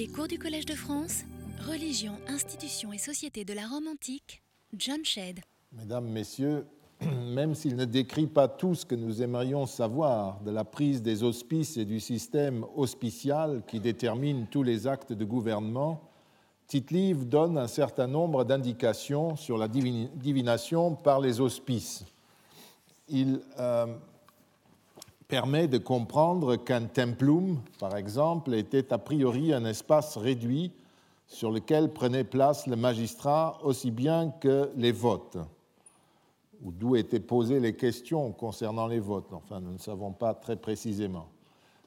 Les cours du Collège de France, Religion, institutions et société de la Rome antique, John Shedd. Mesdames, Messieurs, même s'il ne décrit pas tout ce que nous aimerions savoir de la prise des hospices et du système hospicial qui détermine tous les actes de gouvernement, Tite-Live donne un certain nombre d'indications sur la divination par les hospices. Il euh, permet de comprendre qu'un templum, par exemple, était a priori un espace réduit sur lequel prenait place le magistrat aussi bien que les votes, ou d'où étaient posées les questions concernant les votes. Enfin, nous ne savons pas très précisément.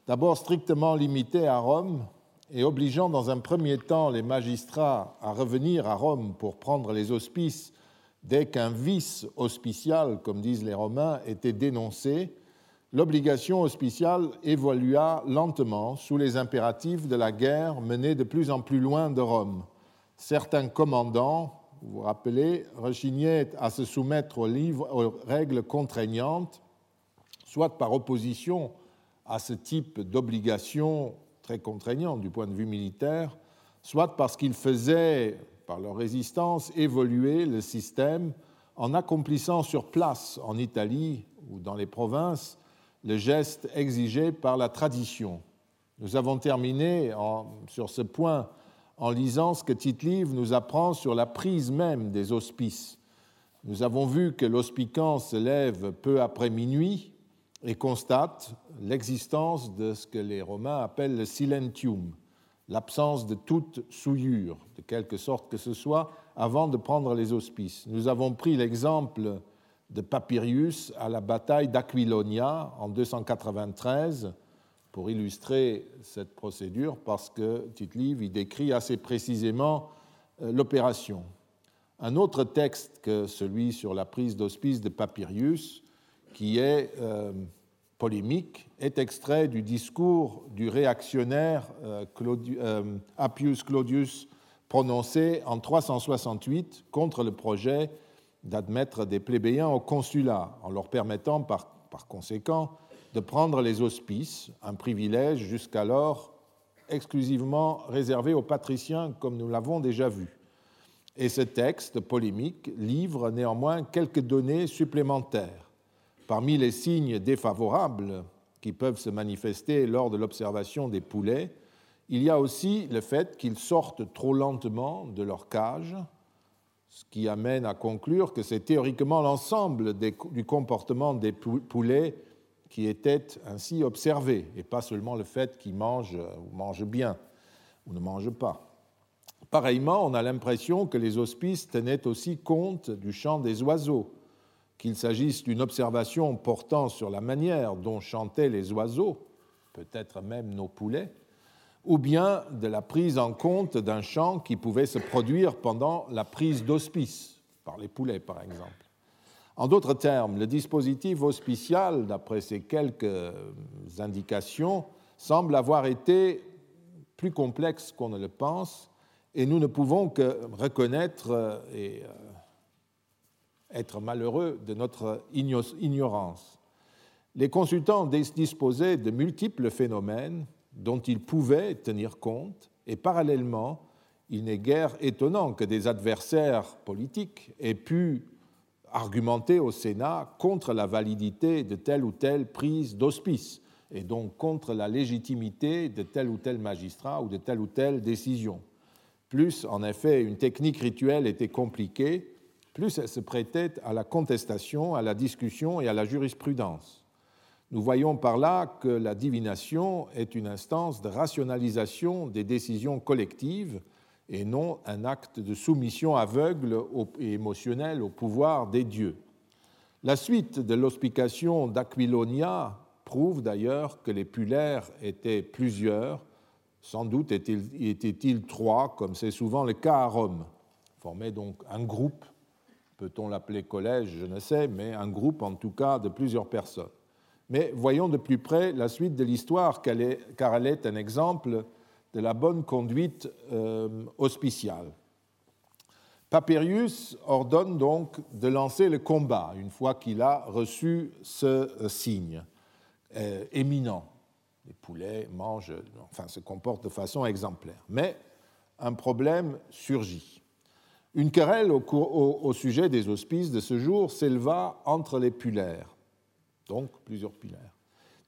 D'abord strictement limité à Rome et obligeant dans un premier temps les magistrats à revenir à Rome pour prendre les hospices dès qu'un vice hospicial, comme disent les Romains, était dénoncé, l'obligation hospiciale évolua lentement sous les impératifs de la guerre menée de plus en plus loin de Rome. Certains commandants, vous vous rappelez, rechignaient à se soumettre aux, aux règles contraignantes, soit par opposition à ce type d'obligation très contraignante du point de vue militaire, soit parce qu'ils faisaient, par leur résistance, évoluer le système en accomplissant sur place, en Italie ou dans les provinces, le geste exigé par la tradition. Nous avons terminé sur ce point en lisant ce que Tite-Live nous apprend sur la prise même des hospices. Nous avons vu que l'hospicant se lève peu après minuit et constate l'existence de ce que les Romains appellent le silentium, l'absence de toute souillure, de quelque sorte que ce soit, avant de prendre les hospices. Nous avons pris l'exemple de Papirius à la bataille d'Aquilonia en 293 pour illustrer cette procédure parce que Tite-Live y décrit assez précisément euh, l'opération. Un autre texte que celui sur la prise d'hospice de Papirius, qui est euh, polémique, est extrait du discours du réactionnaire euh, Appius Claudius prononcé en 368 contre le projet d'admettre des plébéiens au consulat, en leur permettant par, par conséquent de prendre les hospices, un privilège jusqu'alors exclusivement réservé aux patriciens, comme nous l'avons déjà vu. Et ce texte polémique livre néanmoins quelques données supplémentaires. Parmi les signes défavorables qui peuvent se manifester lors de l'observation des poulets, il y a aussi le fait qu'ils sortent trop lentement de leur cage, ce qui amène à conclure que c'est théoriquement l'ensemble du comportement des poulets qui était ainsi observé, et pas seulement le fait qu'ils mangent ou mangent bien ou ne mangent pas. Pareillement, on a l'impression que les hospices tenaient aussi compte du chant des oiseaux, qu'il s'agisse d'une observation portant sur la manière dont chantaient les oiseaux, peut-être même nos poulets, ou bien de la prise en compte d'un chant qui pouvait se produire pendant la prise d'hospice, par les poulets par exemple. En d'autres termes, le dispositif hospicial, d'après ces quelques indications, semble avoir été plus complexe qu'on ne le pense, et nous ne pouvons que reconnaître et euh, être malheureux de notre ignorance. Les consultants disposaient de multiples phénomènes dont ils pouvaient tenir compte, et parallèlement, il n'est guère étonnant que des adversaires politiques aient pu argumenter au Sénat contre la validité de telle ou telle prise d'hospice, et donc contre la légitimité de tel ou tel magistrat ou de telle ou telle décision. Plus, en effet, une technique rituelle était compliquée, plus elle se prêtait à la contestation, à la discussion et à la jurisprudence. Nous voyons par là que la divination est une instance de rationalisation des décisions collectives et non un acte de soumission aveugle et émotionnelle au pouvoir des dieux. La suite de l'hospication d'Aquilonia prouve d'ailleurs que les pulaires étaient plusieurs, sans doute étaient-ils trois, comme c'est souvent le cas à Rome. Formaient donc un groupe, peut-on l'appeler collège, je ne sais, mais un groupe en tout cas de plusieurs personnes. Mais voyons de plus près la suite de l'histoire, car elle est un exemple de la bonne conduite euh, hospiciale. Papirius ordonne donc de lancer le combat une fois qu'il a reçu ce euh, signe euh, éminent. Les poulets mangent, enfin se comportent de façon exemplaire. Mais un problème surgit. Une querelle au, sujet des hospices de ce jour s'éleva entre les pulaires, donc plusieurs pulaires.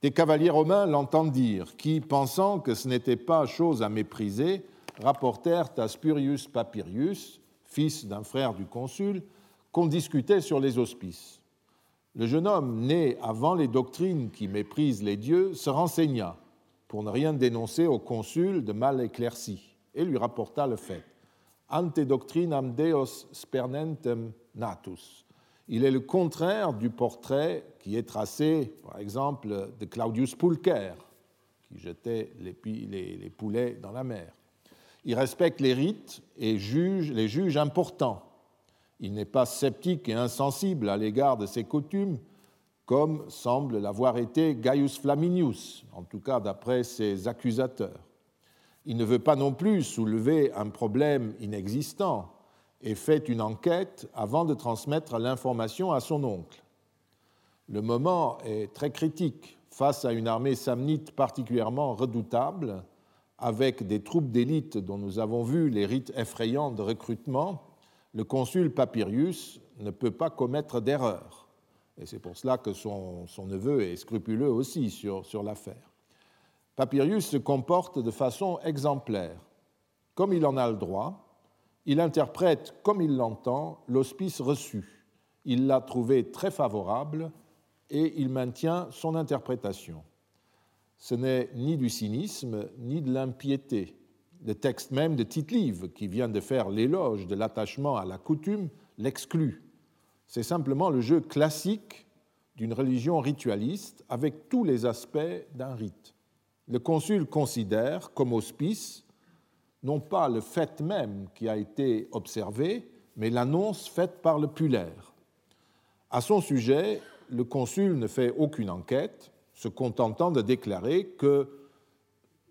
Des cavaliers romains l'entendent dire, qui, pensant que ce n'était pas chose à mépriser, rapportèrent à Spurius Papirius, fils d'un frère du consul, qu'on discutait sur les hospices. Le jeune homme, né avant les doctrines qui méprisent les dieux, se renseigna pour ne rien dénoncer au consul de mal éclairci et lui rapporta le fait ante doctrinam Deos spernentem natus. Il est le contraire du portrait qui est tracé, par exemple, de Claudius Pulcher, qui jetait les, poulets dans la mer. Il respecte les rites et juge, les juge importants. Il n'est pas sceptique et insensible à l'égard de ses coutumes, comme semble l'avoir été Gaius Flaminius, en tout cas d'après ses accusateurs. Il ne veut pas non plus soulever un problème inexistant et fait une enquête avant de transmettre l'information à son oncle. Le moment est très critique face à une armée samnite particulièrement redoutable, avec des troupes d'élite dont nous avons vu les rites effrayants de recrutement. Le consul Papirius ne peut pas commettre d'erreur. Et c'est pour cela que son, neveu est scrupuleux aussi sur, sur l'affaire. Papirius se comporte de façon exemplaire. Comme il en a le droit, il interprète comme il l'entend l'hospice reçu. Il l'a trouvé très favorable et il maintient son interprétation. Ce n'est ni du cynisme ni de l'impiété. Le texte même de Tite-Live, qui vient de faire l'éloge de l'attachement à la coutume, l'exclut. C'est simplement le jeu classique d'une religion ritualiste avec tous les aspects d'un rite le consul considère comme hospice non pas le fait même qui a été observé, mais l'annonce faite par le pulaire. À son sujet, le consul ne fait aucune enquête, se contentant de déclarer que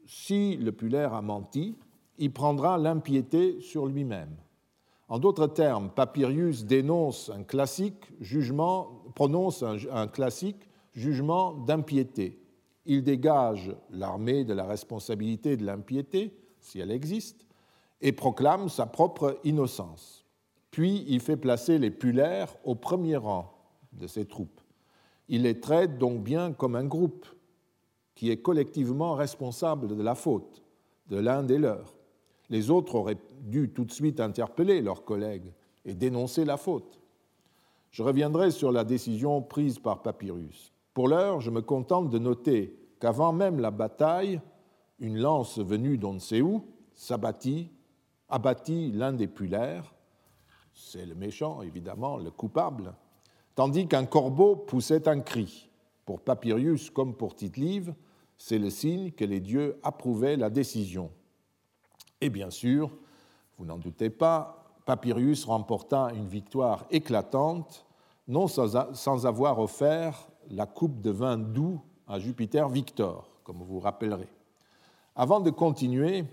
si le pulaire a menti, il prendra l'impiété sur lui-même. En d'autres termes, Papirius dénonce un classique jugement, prononce un classique jugement d'impiété il dégage l'armée de la responsabilité de l'impiété, si elle existe, et proclame sa propre innocence. Puis il fait placer les pulaires au premier rang de ses troupes. Il les traite donc bien comme un groupe qui est collectivement responsable de la faute de l'un des leurs. Les autres auraient dû tout de suite interpeller leurs collègues et dénoncer la faute. Je reviendrai sur la décision prise par Papyrus. Pour l'heure, je me contente de noter qu'avant même la bataille, une lance venue d'on ne sait où s'abattit, abattit l'un des pulaires, c'est le méchant évidemment, le coupable, tandis qu'un corbeau poussait un cri. Pour Papirius comme pour Tite-Live, c'est le signe que les dieux approuvaient la décision. Et bien sûr, vous n'en doutez pas, Papirius remporta une victoire éclatante, non sans avoir offert la coupe de vin doux à Jupiter Victor, comme vous vous rappellerez. Avant de continuer,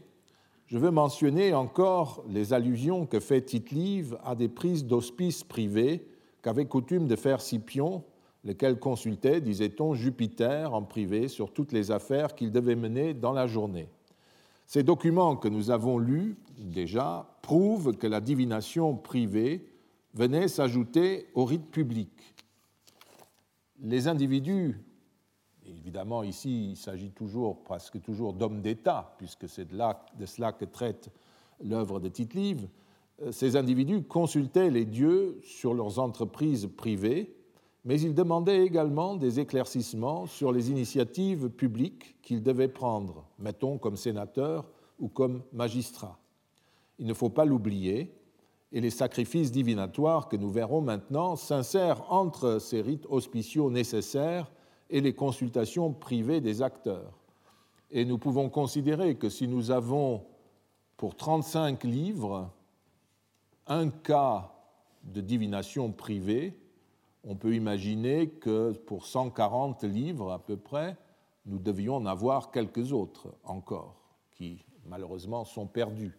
je veux mentionner encore les allusions que fait Tite-Live à des prises d'hospices privés qu'avait coutume de faire Scipion, lequel consultait, disait-on, Jupiter en privé sur toutes les affaires qu'il devait mener dans la journée. Ces documents que nous avons lus déjà prouvent que la divination privée venait s'ajouter au rite public. Les individus évidemment, ici, il s'agit toujours, presque toujours d'hommes d'État, puisque c'est de, de, cela que traite l'œuvre de Tite-Live. Euh, ces individus consultaient les dieux sur leurs entreprises privées, mais ils demandaient également des éclaircissements sur les initiatives publiques qu'ils devaient prendre, mettons comme sénateurs ou comme magistrats. Il ne faut pas l'oublier, et les sacrifices divinatoires que nous verrons maintenant s'insèrent entre ces rites auspiciaux nécessaires et les consultations privées des acteurs. Et nous pouvons considérer que si nous avons pour 35 livres un cas de divination privée, on peut imaginer que pour 140 livres à peu près, nous devions en avoir quelques autres encore, qui malheureusement sont perdus.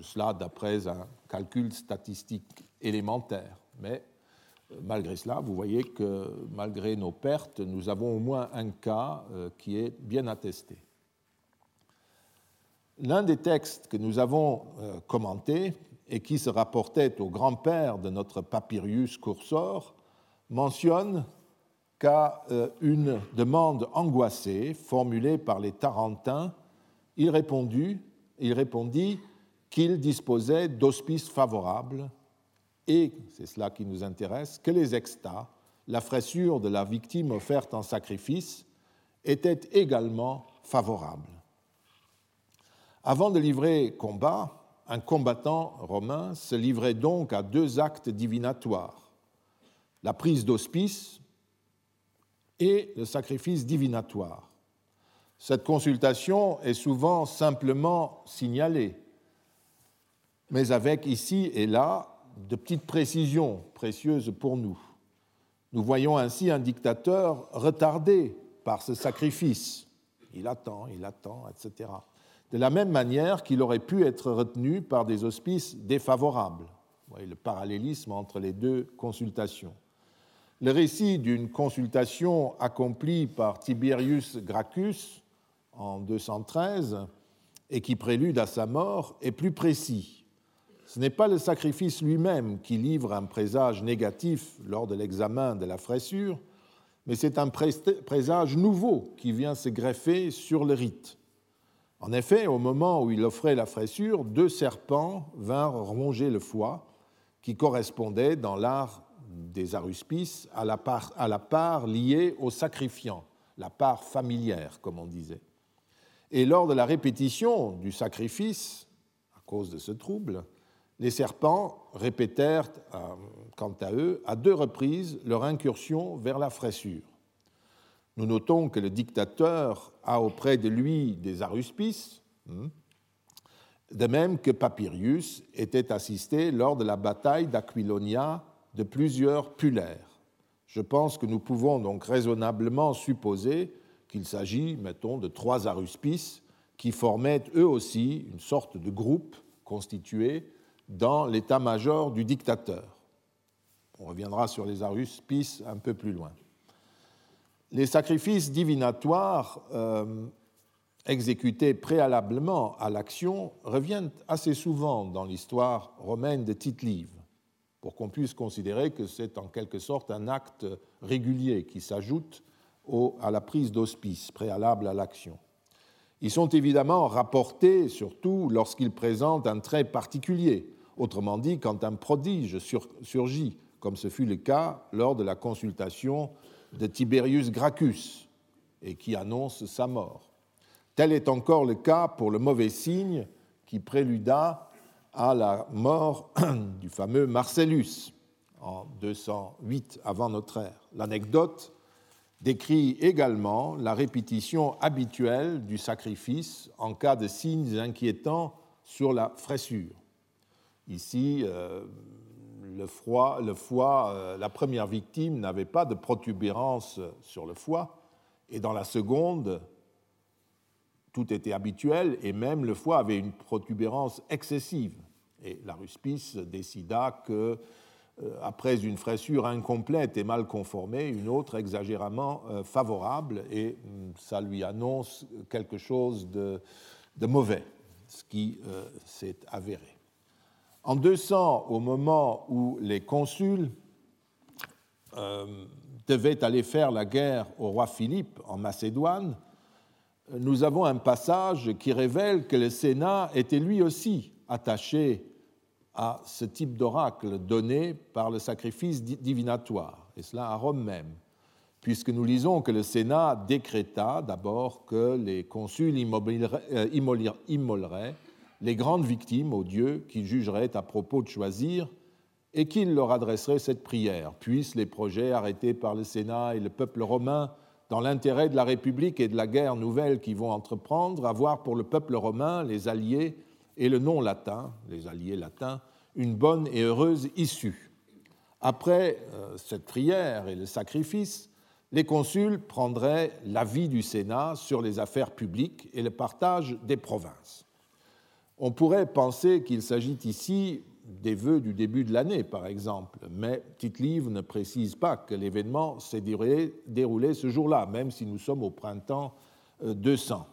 Cela d'après un calcul statistique élémentaire. Mais Malgré cela, vous voyez que malgré nos pertes, nous avons au moins un cas qui est bien attesté. L'un des textes que nous avons commentés et qui se rapportait au grand-père de notre papyrus cursor, mentionne qu'à euh, une demande angoissée formulée par les Tarentins, il répondit qu'il disposait d'hospices favorables et, c'est cela qui nous intéresse, que les extas, la fraissure de la victime offerte en sacrifice, étaient également favorables. Avant de livrer combat, un combattant romain se livrait donc à deux actes divinatoires, la prise d'hospice et le sacrifice divinatoire. Cette consultation est souvent simplement signalée, mais avec ici et là de petites précisions précieuses pour nous. Nous voyons ainsi un dictateur retardé par ce sacrifice. Il attend, il attend, etc de la même manière qu'il aurait pu être retenu par des auspices défavorables. Vous voyez le parallélisme entre les deux consultations. Le récit d'une consultation accomplie par Tiberius Gracchus en 213 et qui prélude à sa mort est plus précis. Ce n'est pas le sacrifice lui-même qui livre un présage négatif lors de l'examen de la fraissure, mais c'est un présage nouveau qui vient se greffer sur le rite. En effet, au moment où il offrait la fraissure, deux serpents vinrent ronger le foie, qui correspondait dans l'art des aruspices à la, part, à la part liée au sacrifiant, la part familière, comme on disait. Et lors de la répétition du sacrifice, à cause de ce trouble, les serpents répétèrent, euh, quant à eux, à deux reprises leur incursion vers la fraissure. Nous notons que le dictateur a auprès de lui des aruspices, hmm, de même que Papirius était assisté lors de la bataille d'Aquilonia de plusieurs pulaires. Je pense que nous pouvons donc raisonnablement supposer qu'il s'agit, mettons, de trois aruspices qui formaient eux aussi une sorte de groupe constitué dans l'état-major du dictateur. On reviendra sur les aruspices un peu plus loin les sacrifices divinatoires euh, exécutés préalablement à l'action reviennent assez souvent dans l'histoire romaine de Tite-Live, pour qu'on puisse considérer que c'est en quelque sorte un acte régulier qui s'ajoute à la prise d'hospice préalable à l'action. Ils sont évidemment rapportés surtout lorsqu'ils présentent un trait particulier, autrement dit quand un prodige surgit, comme ce fut le cas lors de la consultation de Tiberius Gracchus et qui annonce sa mort. Tel est encore le cas pour le mauvais signe qui préluda à la mort du fameux Marcellus en 208 avant notre ère. L'anecdote décrit également la répétition habituelle du sacrifice en cas de signes inquiétants sur la fraissure. Ici, euh, le, foie, euh, la première victime n'avait pas de protubérance sur le foie, et dans la seconde, tout était habituel, et même le foie avait une protubérance excessive. Et la ruspice décida que, euh, après une fraissure incomplète et mal conformée, une autre exagérément favorable, et hum, ça lui annonce quelque chose de, mauvais, ce qui s'est avéré. En 200, au moment où les consuls euh, devaient aller faire la guerre au roi Philippe en Macédoine, nous avons un passage qui révèle que le Sénat était lui aussi attaché à ce type d'oracle donné par le sacrifice divinatoire, et cela à Rome même, puisque nous lisons que le Sénat décréta d'abord que les consuls immoleraient les grandes victimes aux dieux qu'il jugerait à propos de choisir et qu'il leur adresserait cette prière. Puissent les projets arrêtés par le Sénat et le peuple romain dans l'intérêt de la République et de la guerre nouvelle qu'ils vont entreprendre, avoir pour le peuple romain, les alliés et le nom latin, les alliés latins, une bonne et heureuse issue. Après euh, cette prière et le sacrifice, les consuls prendraient l'avis du Sénat sur les affaires publiques et le partage des provinces. On pourrait penser qu'il s'agit ici des vœux du début de l'année, par exemple, mais Tite-Livre ne précise pas que l'événement s'est déroulé, ce jour-là, même si nous sommes au printemps 200. Euh,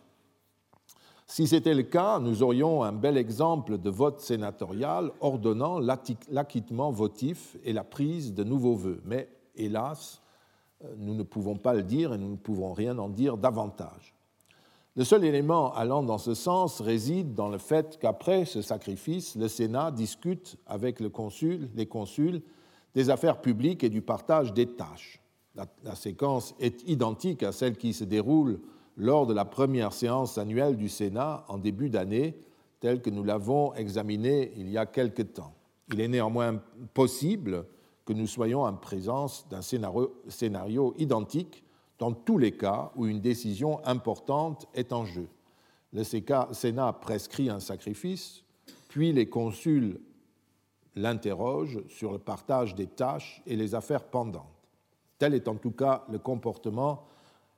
si c'était le cas, nous aurions un bel exemple de vote sénatorial ordonnant l'acquittement votif et la prise de nouveaux vœux. Mais hélas, euh, nous ne pouvons pas le dire et nous ne pouvons rien en dire davantage. Le seul élément allant dans ce sens réside dans le fait qu'après ce sacrifice, le Sénat discute avec le consul, les consuls des affaires publiques et du partage des tâches. La, séquence est identique à celle qui se déroule lors de la première séance annuelle du Sénat en début d'année, telle que nous l'avons examinée il y a quelque temps. Il est néanmoins possible que nous soyons en présence d'un scénario identique dans tous les cas où une décision importante est en jeu. Le Sénat prescrit un sacrifice, puis les consuls l'interrogent sur le partage des tâches et les affaires pendantes. Tel est en tout cas le comportement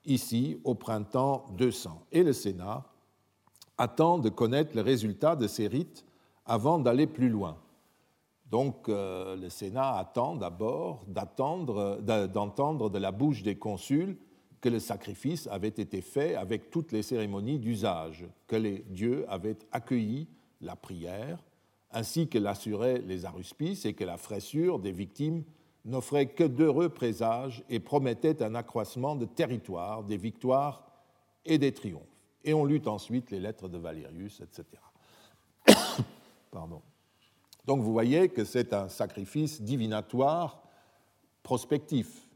ici au printemps 200. Et le Sénat attend de connaître le résultat de ces rites avant d'aller plus loin. Donc euh, le Sénat attend d'abord d'entendre de la bouche des consuls que le sacrifice avait été fait avec toutes les cérémonies d'usage, que les dieux avaient accueilli la prière, ainsi que l'assuraient les aruspices et que la fraissure des victimes n'offrait que d'heureux présages et promettait un accroissement de territoire, des victoires et des triomphes. Et on lut ensuite les lettres de Valérius, etc. Pardon. Donc vous voyez que c'est un sacrifice divinatoire prospectif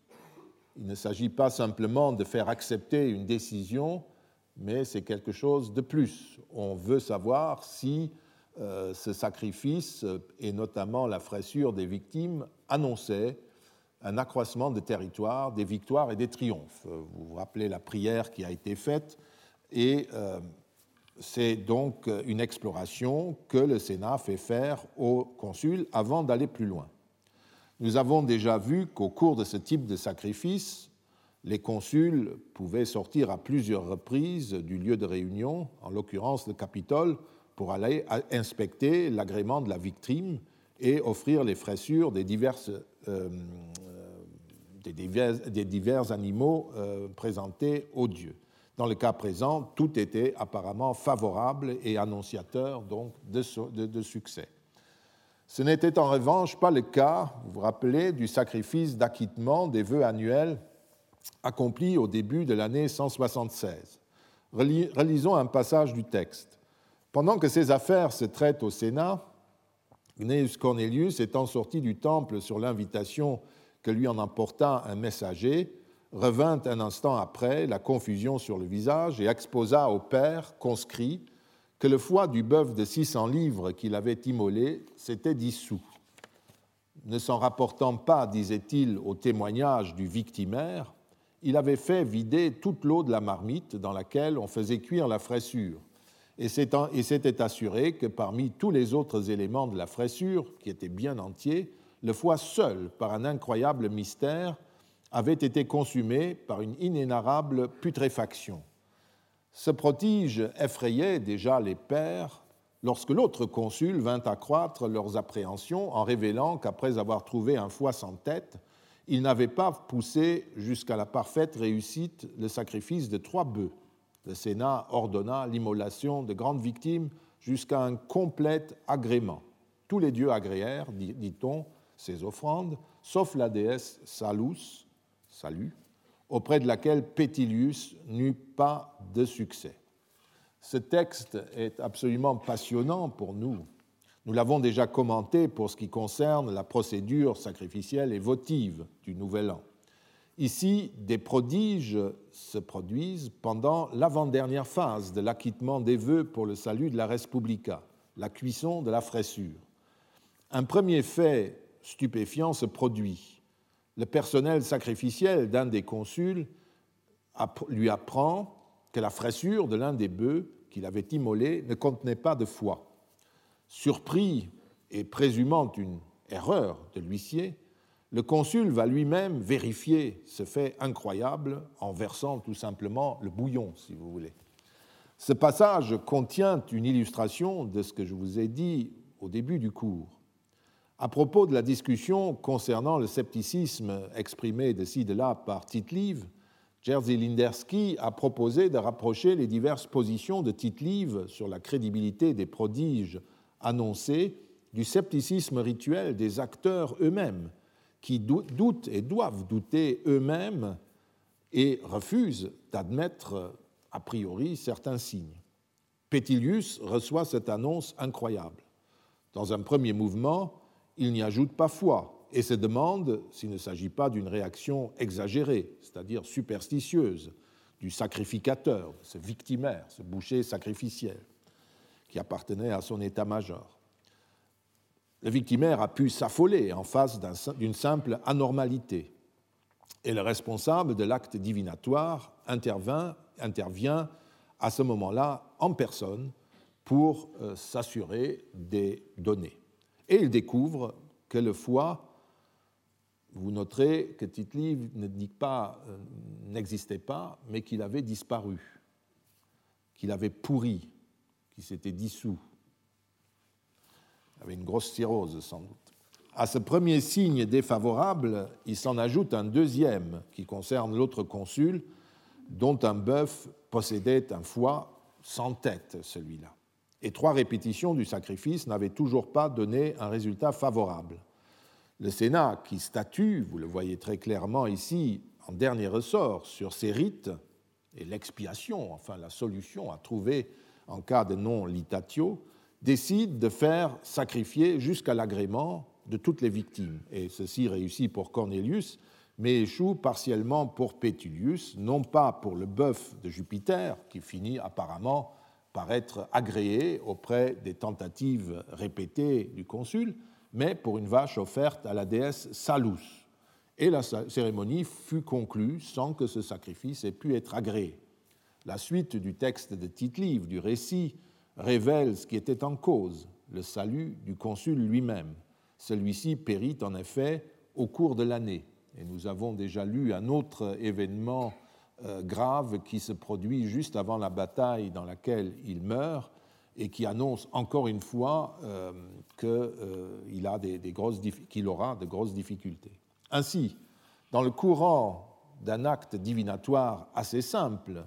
il ne s'agit pas simplement de faire accepter une décision, mais c'est quelque chose de plus. On veut savoir si euh, ce sacrifice, et notamment la fraissure des victimes, annonçait un accroissement de territoire, des victoires et des triomphes. Vous vous rappelez la prière qui a été faite, et euh, c'est donc une exploration que le Sénat fait faire au consul avant d'aller plus loin. Nous avons déjà vu qu'au cours de ce type de sacrifice, les consuls pouvaient sortir à plusieurs reprises du lieu de réunion, en l'occurrence le Capitole, pour aller inspecter l'agrément de la victime et offrir les fraissures des, euh, des, divers, animaux euh, présentés aux dieux. Dans le cas présent, tout était apparemment favorable et annonciateur donc de succès. Ce n'était en revanche pas le cas, vous vous rappelez, du sacrifice d'acquittement des vœux annuels accompli au début de l'année 176. Relisons un passage du texte. Pendant que ces affaires se traitent au Sénat, Gnaeus Cornelius, étant sorti du temple sur l'invitation que lui en emporta un messager, revint un instant après, la confusion sur le visage, et exposa au père conscrit que le foie du bœuf de 600 livres qu'il avait immolé s'était dissous. Ne s'en rapportant pas, disait-il, au témoignage du victimaire, il avait fait vider toute l'eau de la marmite dans laquelle on faisait cuire la fraissure, et s'était assuré que parmi tous les autres éléments de la fraissure, qui étaient bien entiers, le foie seul, par un incroyable mystère, avait été consumé par une inénarrable putréfaction. Ce prodige effrayait déjà les pères lorsque l'autre consul vint accroître leurs appréhensions en révélant qu'après avoir trouvé un foie sans tête, il n'avait pas poussé jusqu'à la parfaite réussite le sacrifice de trois bœufs. Le Sénat ordonna l'immolation de grandes victimes jusqu'à un complet agrément. Tous les dieux agréèrent, dit-on, ces offrandes, sauf la déesse Salus, salut, auprès de laquelle Pétilius n'eut pas de succès. Ce texte est absolument passionnant pour nous. Nous l'avons déjà commenté pour ce qui concerne la procédure sacrificielle et votive du Nouvel An. Ici, des prodiges se produisent pendant l'avant-dernière phase de l'acquittement des vœux pour le salut de la Respublica, la cuisson de la fraissure. Un premier fait stupéfiant se produit le personnel sacrificiel d'un des consuls lui apprend que la fraissure de l'un des bœufs qu'il avait immolé ne contenait pas de foie. Surpris et présumant une erreur de l'huissier, le consul va lui-même vérifier ce fait incroyable en versant tout simplement le bouillon, si vous voulez. Ce passage contient une illustration de ce que je vous ai dit au début du cours. À propos de la discussion concernant le scepticisme exprimé de ci de là par Tite-Live, Jerzy Linderski a proposé de rapprocher les diverses positions de Tite-Live sur la crédibilité des prodiges annoncés du scepticisme rituel des acteurs eux-mêmes, qui doutent et doivent douter eux-mêmes et refusent d'admettre a priori certains signes. Pétilius reçoit cette annonce incroyable. Dans un premier mouvement, il n'y ajoute pas foi et se demande s'il ne s'agit pas d'une réaction exagérée, c'est-à-dire superstitieuse, du sacrificateur, ce victimaire, ce boucher sacrificiel, qui appartenait à son état-major. Le victimaire a pu s'affoler en face d'une simple anormalité, et le responsable de l'acte divinatoire intervient, intervient à ce moment-là en personne pour euh, s'assurer des données. Et il découvre que le foie, vous noterez que pas euh, n'existait pas, mais qu'il avait disparu, qu'il avait pourri, qu'il s'était dissous. Il avait une grosse cirrhose sans doute. À ce premier signe défavorable, il s'en ajoute un deuxième qui concerne l'autre consul, dont un bœuf possédait un foie sans tête, celui-là. Et trois répétitions du sacrifice n'avaient toujours pas donné un résultat favorable. Le Sénat, qui statue, vous le voyez très clairement ici, en dernier ressort sur ces rites et l'expiation, enfin la solution à trouver en cas de non-litatio, décide de faire sacrifier jusqu'à l'agrément de toutes les victimes. Et ceci réussit pour Cornelius, mais échoue partiellement pour Pétulius, non pas pour le bœuf de Jupiter, qui finit apparemment par être agréé auprès des tentatives répétées du consul, mais pour une vache offerte à la déesse Salus. Et la cérémonie fut conclue sans que ce sacrifice ait pu être agréé. La suite du texte de Tite-Livre, du récit, révèle ce qui était en cause, le salut du consul lui-même. Celui-ci périt en effet au cours de l'année. Et nous avons déjà lu un autre événement grave qui se produit juste avant la bataille dans laquelle il meurt et qui annonce encore une fois euh, qu'il euh, aura de grosses difficultés. Ainsi, dans le courant d'un acte divinatoire assez simple,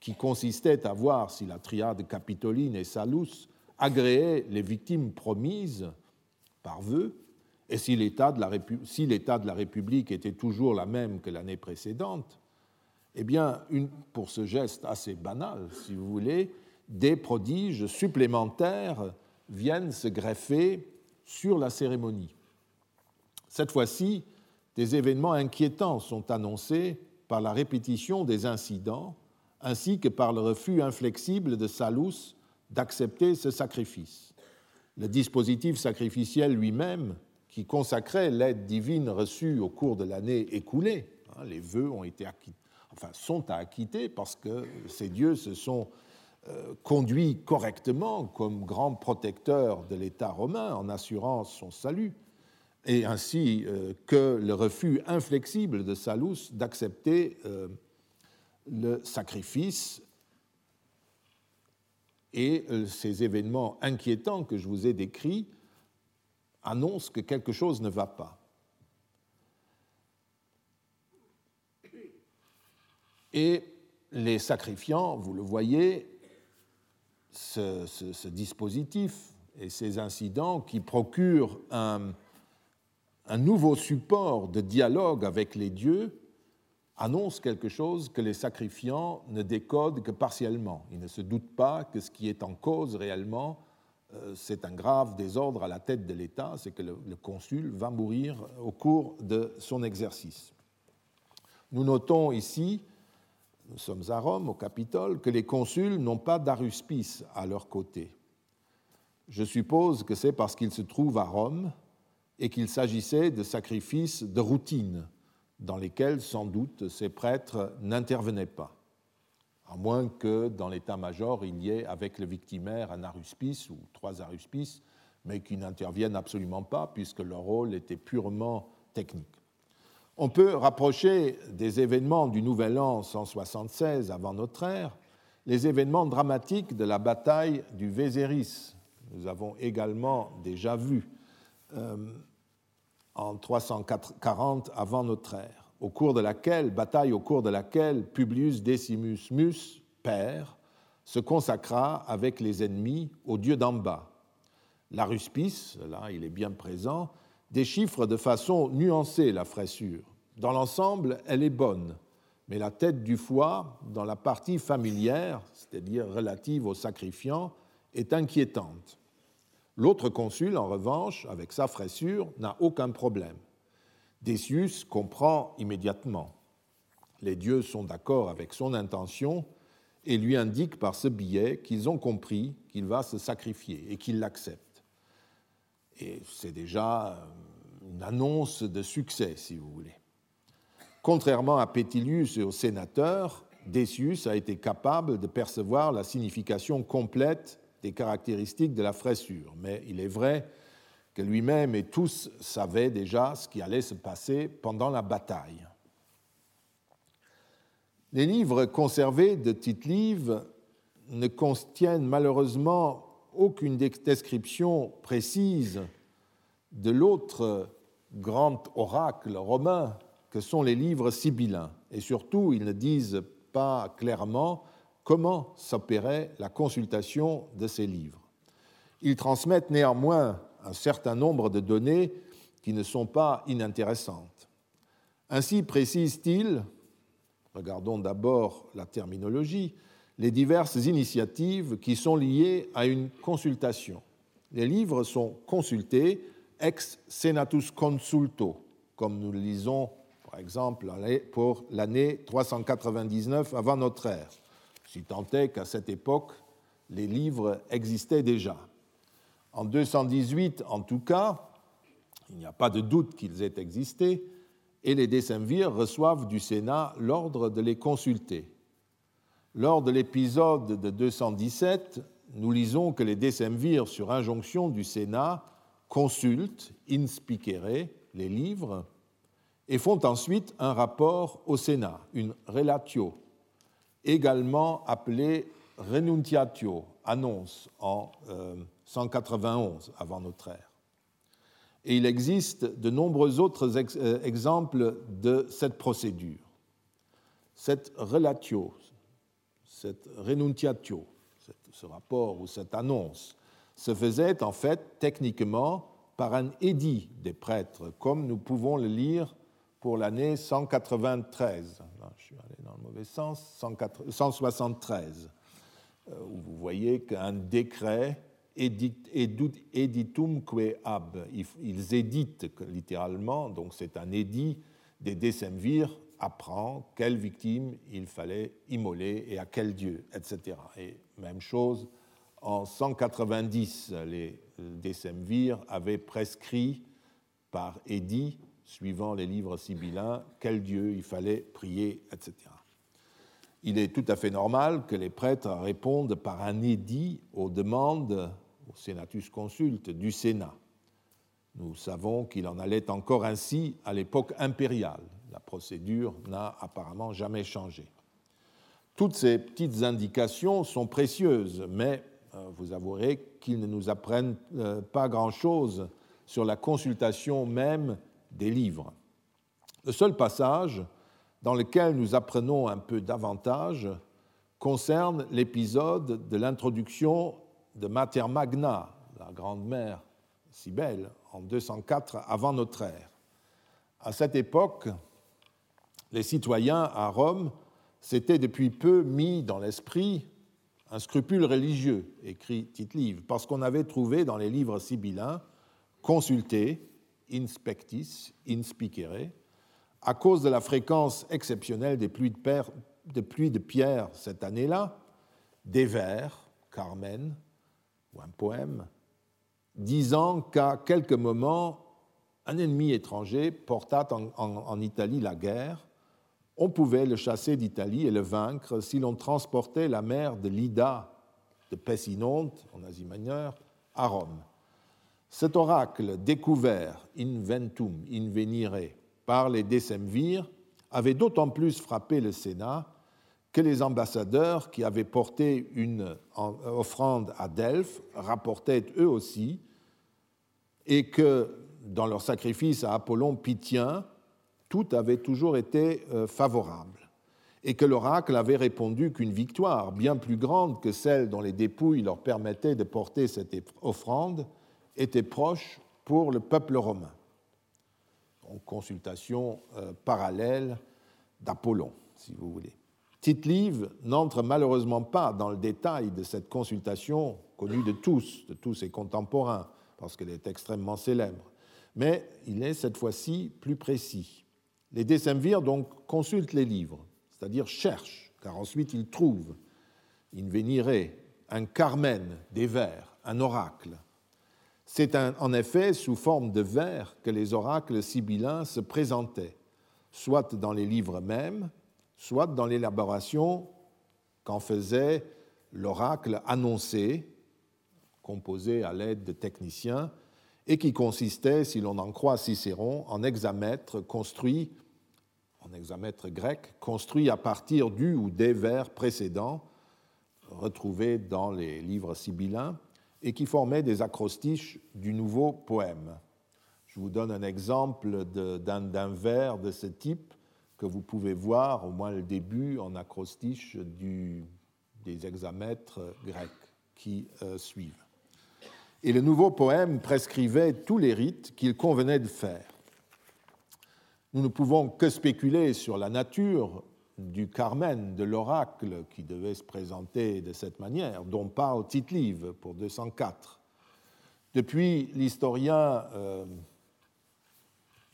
qui consistait à voir si la triade capitoline et Salus agréaient les victimes promises par vœu, et si l'état de, la République était toujours la même que l'année précédente, eh bien, pour ce geste assez banal, si vous voulez, des prodiges supplémentaires viennent se greffer sur la cérémonie. Cette fois-ci, des événements inquiétants sont annoncés par la répétition des incidents, ainsi que par le refus inflexible de Salus d'accepter ce sacrifice. Le dispositif sacrificiel lui-même, qui consacrait l'aide divine reçue au cours de l'année écoulée, hein, les vœux ont été enfin, sont à acquitter parce que ces dieux se sont euh, conduits correctement comme grands protecteurs de l'État romain en assurant son salut, et ainsi euh, que le refus inflexible de Salus d'accepter euh, le sacrifice et ces événements inquiétants que je vous ai décrits annoncent que quelque chose ne va pas. Et les sacrifiants, vous le voyez, ce, dispositif et ces incidents qui procurent un, nouveau support de dialogue avec les dieux annoncent quelque chose que les sacrifiants ne décodent que partiellement. Ils ne se doutent pas que ce qui est en cause réellement, euh, c'est un grave désordre à la tête de l'État, c'est que le, consul va mourir au cours de son exercice. Nous notons ici nous sommes à Rome, au Capitole, que les consuls n'ont pas d'aruspice à leur côté. Je suppose que c'est parce qu'ils se trouvent à Rome et qu'il s'agissait de sacrifices de routine dans lesquels sans doute ces prêtres n'intervenaient pas, à moins que dans l'état-major il y ait avec le victimaire un aruspice ou trois aruspices, mais qui n'interviennent absolument pas puisque leur rôle était purement technique. On peut rapprocher des événements du Nouvel An 176 avant notre ère les événements dramatiques de la bataille du Vézéris. Nous avons également déjà vu. Euh, en 340 avant notre ère, au cours de laquelle, bataille au cours de laquelle Publius Decimus Mus, père, se consacra avec les ennemis au dieu d'en bas. L'aruspice, là il est bien présent, déchiffre de façon nuancée la fraissure. Dans l'ensemble, elle est bonne, mais la tête du foie, dans la partie familière, c'est-à-dire relative au sacrifiant, est inquiétante. L'autre consul, en revanche, avec sa fraissure, n'a aucun problème. Décius comprend immédiatement. Les dieux sont d'accord avec son intention et lui indiquent par ce billet qu'ils ont compris qu'il va se sacrifier et qu'ils l'acceptent. Et c'est déjà une annonce de succès, si vous voulez. Contrairement à Pétilius et au sénateur, Décius a été capable de percevoir la signification complète des caractéristiques de la fraissure. Mais il est vrai que lui-même et tous savaient déjà ce qui allait se passer pendant la bataille. Les livres conservés de Tite-Live ne contiennent malheureusement aucune description précise de l'autre grand oracle romain que sont les livres sibyllins. Et surtout, ils ne disent pas clairement comment s'opérait la consultation de ces livres. Ils transmettent néanmoins un certain nombre de données qui ne sont pas inintéressantes. Ainsi précise-t-il, regardons d'abord la terminologie, les diverses initiatives qui sont liées à une consultation. Les livres sont consultés ex senatus consulto, comme nous le lisons par exemple pour l'année 399 avant notre ère si tant est qu'à cette époque, les livres existaient déjà. En 218, en tout cas, il n'y a pas de doute qu'ils aient existé, et les décemvirs reçoivent du Sénat l'ordre de les consulter. Lors de l'épisode de 217, nous lisons que les décemvirs, sur injonction du Sénat, consultent, inspicere, les livres, et font ensuite un rapport au Sénat, une relatio, également appelé Renunciatio, annonce en 191 euh, avant notre ère. Et il existe de nombreux autres euh, exemples de cette procédure. Cette relatio, cette renunciatio, ce rapport ou cette annonce, se faisait en fait techniquement par un édit des prêtres, comme nous pouvons le lire pour l'année 193. je suis allé dans le mauvais sens, 173, euh, où vous voyez qu'un décret editum que ab, ils éditent littéralement, donc c'est un édit des décemvirs apprend quelle victime il fallait immoler et à quel dieu, etc. Et même chose, en 190, les décemvirs avaient prescrit par édit suivant les livres sibyllins, quel dieu il fallait prier, etc. Il est tout à fait normal que les prêtres répondent par un édit aux demandes, au Senatus Consulte, du Sénat. Nous savons qu'il en allait encore ainsi à l'époque impériale. Procédure n'a apparemment jamais changé. Toutes ces petites indications sont précieuses, mais euh, vous avouerez qu'ils ne nous apprennent euh, pas grand-chose sur la consultation même des livres. Le seul passage dans lequel nous apprenons un peu davantage concerne l'épisode de l'introduction de Mater Magna, la grande-mère belle, en 204 avant notre ère. À cette époque, les citoyens à Rome s'étaient depuis peu mis dans l'esprit un scrupule religieux, écrit Tite-Live, parce qu'on avait trouvé dans les livres sibyllins consultés inspectis, inspicere, à cause de la fréquence exceptionnelle des pluies de, pierre cette année-là, des vers, Carmen, ou un poème, disant qu'à quelques moments, un ennemi étranger porta en Italie la guerre, on pouvait le chasser d'Italie et le vaincre si l'on transportait la mer de Lida, de Pessinonte, en Asie mineure, à Rome. Cet oracle découvert, inventum, invenire, par les décemvirs, avait d'autant plus frappé le Sénat que les ambassadeurs qui avaient porté une offrande à Delphes rapportaient eux aussi, et que dans leur sacrifice à Apollon Pythien, tout avait toujours été euh, favorable et que l'oracle avait répondu qu'une victoire bien plus grande que celle dont les dépouilles leur permettaient de porter cette offrande était proche pour le peuple romain. En consultation euh, parallèle d'Apollon, si vous voulez. Tite-Live n'entre malheureusement pas dans le détail de cette consultation connue de tous, de tous ses contemporains, parce qu'elle est extrêmement célèbre. Mais il est cette fois-ci plus précis. Les décemvirs donc consultent les livres, c'est-à-dire cherchent, car ensuite ils trouvent. In venire, un carmen, des vers, un oracle. C'est en effet sous forme de vers que les oracles sibyllins se présentaient, soit dans les livres mêmes, soit dans l'élaboration qu'en faisait l'oracle annoncé, composé à l'aide de techniciens, et qui consistait, si l'on en croit Cicéron, en hexamètres construits, en hexamètre grec, construits à partir du ou des vers précédents, retrouvés dans les livres sibyllins, et qui formaient des acrostiches du nouveau poème. Je vous donne un exemple d'un vers de ce type que vous pouvez voir, au moins le début, en acrostiche des hexamètres grecs qui euh, suivent et le nouveau poème prescrivait tous les rites qu'il convenait de faire. Nous ne pouvons que spéculer sur la nature du Carmen, de l'oracle qui devait se présenter de cette manière, dont parle Tite-Live pour 204. Depuis l'historien euh,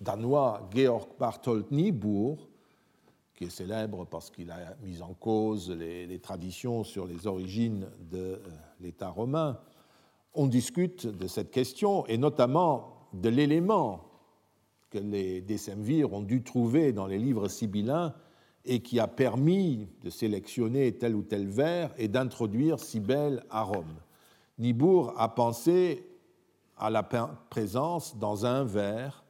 danois Georg Barthold Niebuhr, qui est célèbre parce qu'il a mis en cause les, traditions sur les origines de euh, l'État romain, on discute de cette question et notamment de l'élément que les décemvirs ont dû trouver dans les livres sibyllins et qui a permis de sélectionner tel ou tel vers et d'introduire Cybèle à Rome. Nibourg a pensé à la présence dans un vers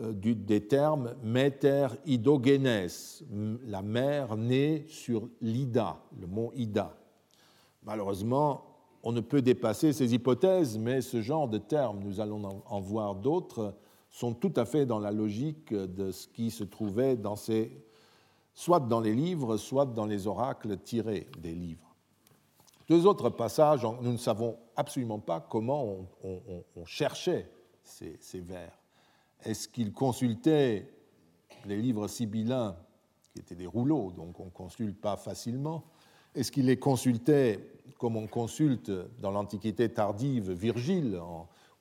euh, des termes meter idogenes, la mer née sur l'Ida, le mont Ida. Malheureusement, on ne peut dépasser ces hypothèses, mais ce genre de termes, nous allons en voir d'autres, sont tout à fait dans la logique de ce qui se trouvait dans ces, soit dans les livres, soit dans les oracles tirés des livres. Deux autres passages, nous ne savons absolument pas comment on, cherchait ces, ces vers. Est-ce qu'ils consultaient les livres sibyllins, qui étaient des rouleaux, donc on ne consulte pas facilement Est-ce qu'ils les consultaient comme on consulte dans l'Antiquité tardive Virgile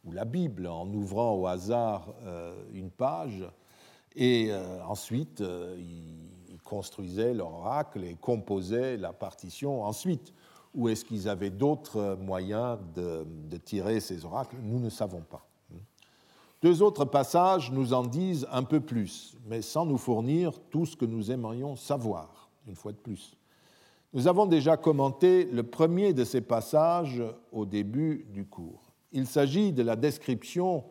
ou la Bible en ouvrant au hasard euh, une page, et euh, ensuite euh, ils construisaient leur oracle et composaient la partition ensuite? Ou est-ce qu'ils avaient d'autres moyens de, tirer ces oracles? Nous ne savons pas. Deux autres passages nous en disent un peu plus, mais sans nous fournir tout ce que nous aimerions savoir, une fois de plus. Nous avons déjà commenté le premier de ces passages au début du cours. Il s'agit de la description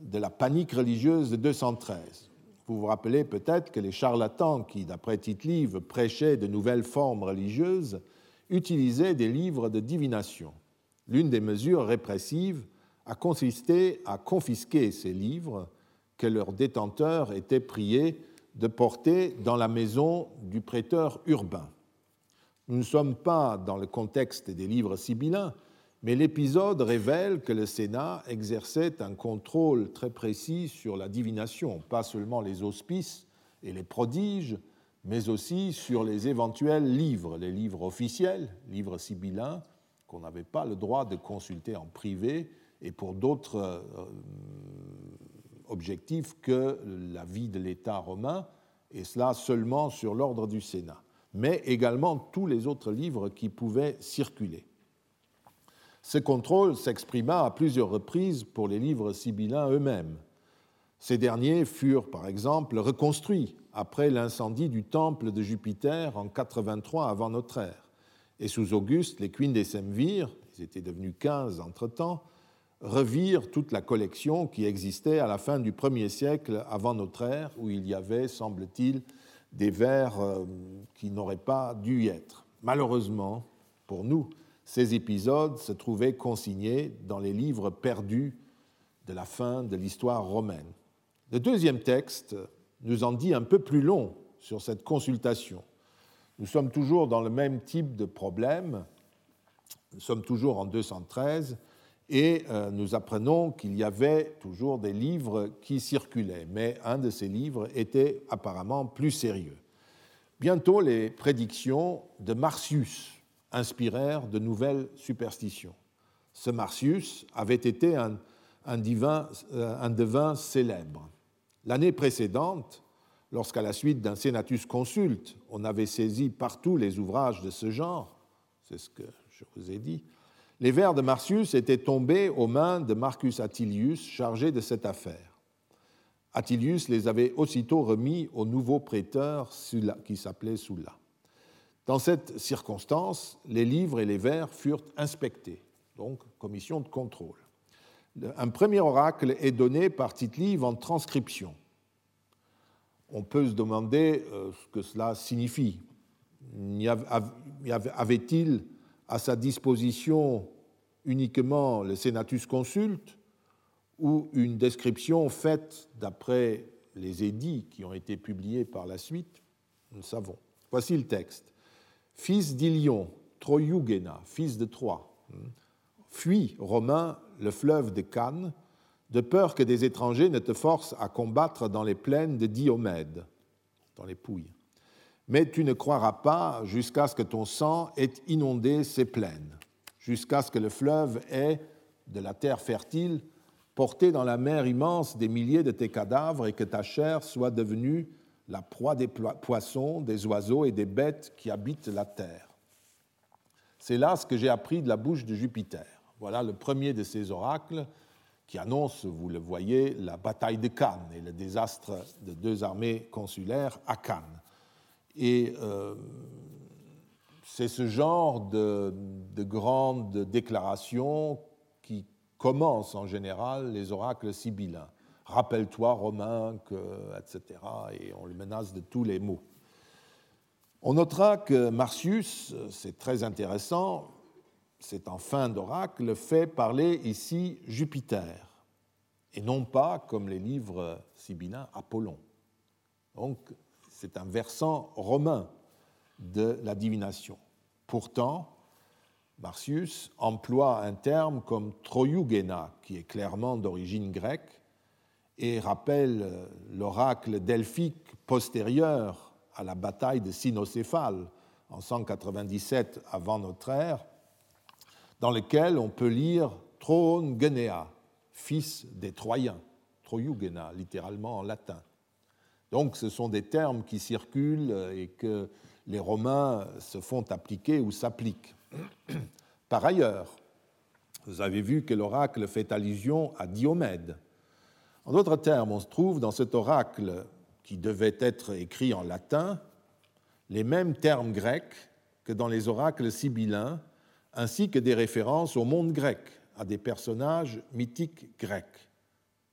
de la panique religieuse de 213. Vous vous rappelez peut-être que les charlatans qui, d'après Tite-Live, prêchaient de nouvelles formes religieuses utilisaient des livres de divination. L'une des mesures répressives a consisté à confisquer ces livres que leurs détenteurs étaient priés de porter dans la maison du prêteur urbain. Nous ne sommes pas dans le contexte des livres sibyllins, mais l'épisode révèle que le Sénat exerçait un contrôle très précis sur la divination, pas seulement les auspices et les prodiges, mais aussi sur les éventuels livres, les livres officiels, livres sibyllins, qu'on n'avait pas le droit de consulter en privé et pour d'autres euh, objectifs que la vie de l'État romain, et cela seulement sur l'ordre du Sénat mais également tous les autres livres qui pouvaient circuler. Ce contrôle s'exprima à plusieurs reprises pour les livres sibyllins eux-mêmes. Ces derniers furent, par exemple, reconstruits après l'incendie du temple de Jupiter en 83 avant notre ère. Et sous Auguste, les Queen des Semvir, ils étaient devenus 15 entre-temps, revirent toute la collection qui existait à la fin du 1er siècle avant notre ère, où il y avait, semble-t-il, des vers euh, qui n'auraient pas dû y être. Malheureusement, pour nous, ces épisodes se trouvaient consignés dans les livres perdus de la fin de l'histoire romaine. Le deuxième texte nous en dit un peu plus long sur cette consultation. Nous sommes toujours dans le même type de problème, nous sommes toujours en 213, et euh, nous apprenons qu'il y avait toujours des livres qui circulaient, mais un de ces livres était apparemment plus sérieux. Bientôt, les prédictions de Marcius inspirèrent de nouvelles superstitions. Ce Marcius avait été un, divin, euh, un devin célèbre. L'année précédente, lorsqu'à la suite d'un Senatus consulte, on avait saisi partout les ouvrages de ce genre, c'est ce que je vous ai dit, les vers de Marcius étaient tombés aux mains de Marcus Attilius, chargé de cette affaire. Attilius les avait aussitôt remis au nouveau prêteur qui s'appelait Sulla. Dans cette circonstance, les livres et les vers furent inspectés, donc commission de contrôle. Un premier oracle est donné par Tite-Live en transcription. On peut se demander euh, ce que cela signifie. Avait-il à sa disposition uniquement le Senatus consulte ou une description faite d'après les édits qui ont été publiés par la suite Nous le savons. Voici le texte. Fils d'Ilion, Troiugena, fils de Troie, fuis, Romain, le fleuve de Cannes, de peur que des étrangers ne te forcent à combattre dans les plaines de Diomède, dans les Pouilles mais tu ne croiras pas jusqu'à ce que ton sang ait inondé ces plaines, jusqu'à ce que le fleuve ait, de la terre fertile, porté dans la mer immense des milliers de tes cadavres et que ta chair soit devenue la proie des poissons, des oiseaux et des bêtes qui habitent la terre. C'est là ce que j'ai appris de la bouche de Jupiter. Voilà le premier de ces oracles qui annonce, vous le voyez, la bataille de Cannes et le désastre de deux armées consulaires à Cannes. Et euh, c'est ce genre de, grandes déclarations qui commencent en général les oracles sibyllins. Rappelle-toi, Romain, que, etc. Et on le menace de tous les mots. On notera que Marcius, c'est très intéressant, c'est en fin d'oracle, fait parler ici Jupiter, et non pas, comme les livres sibyllins, Apollon. Donc c'est un versant romain de la divination. Pourtant, Marcius emploie un terme comme troiugena, qui est clairement d'origine grecque, et rappelle l'oracle delphique postérieur à la bataille de Cynocéphale en 197 avant notre ère, dans lequel on peut lire Tron Genea, fils des Troyens, Troiugena, littéralement en latin. Donc ce sont des termes qui circulent et que les Romains se font appliquer ou s'appliquent. Par ailleurs, vous avez vu que l'oracle fait allusion à Diomède. En d'autres termes, on se trouve dans cet oracle qui devait être écrit en latin les mêmes termes grecs que dans les oracles sibyllins, ainsi que des références au monde grec, à des personnages mythiques grecs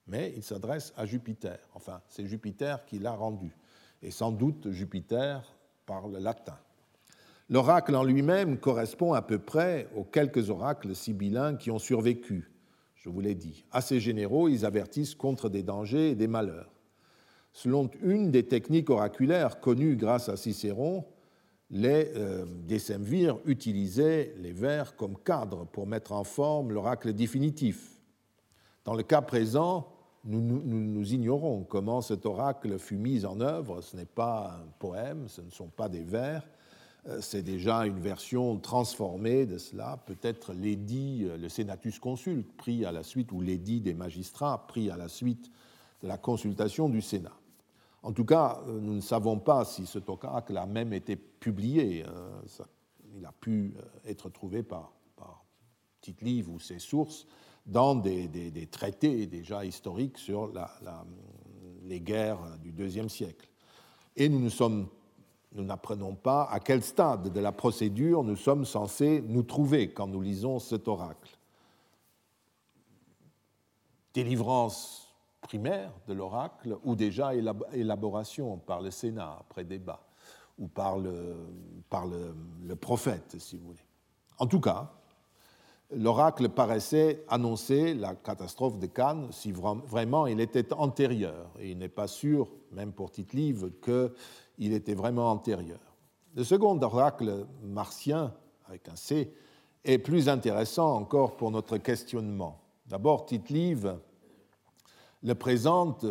mais il s'adresse à Jupiter. Enfin, c'est Jupiter qui l'a rendu. Et sans doute Jupiter parle latin. L'oracle en lui-même correspond à peu près aux quelques oracles sibyllins qui ont survécu, je vous l'ai dit. Assez généraux, ils avertissent contre des dangers et des malheurs. Selon une des techniques oraculaires connues grâce à Cicéron, les euh, décemvirs utilisaient les vers comme cadre pour mettre en forme l'oracle définitif. Dans le cas présent, nous, ignorons comment cet oracle fut mis en œuvre. Ce n'est pas un poème, ce ne sont pas des vers, euh, c'est déjà une version transformée de cela, peut-être l'édit, euh, le Senatus consulte, pris à la suite, ou l'édit des magistrats, pris à la suite de la consultation du Sénat. En tout cas, euh, nous ne savons pas si cet oracle a même été publié. Il a pu être trouvé par, par Tite-Live ou ses sources dans des, traités déjà historiques sur les guerres du IIe siècle. Et nous nous n'apprenons pas à quel stade de la procédure nous sommes censés nous trouver quand nous lisons cet oracle. Délivrance primaire de l'oracle ou déjà élaboration par le Sénat après débat ou par le, par le prophète, si vous voulez. En tout cas, l'oracle paraissait annoncer la catastrophe de Cannes si vraiment il était antérieur. Et il n'est pas sûr, même pour Tite-Live, qu'il était vraiment antérieur. Le second oracle martien, avec un C, est plus intéressant encore pour notre questionnement. D'abord, Tite-Live le présente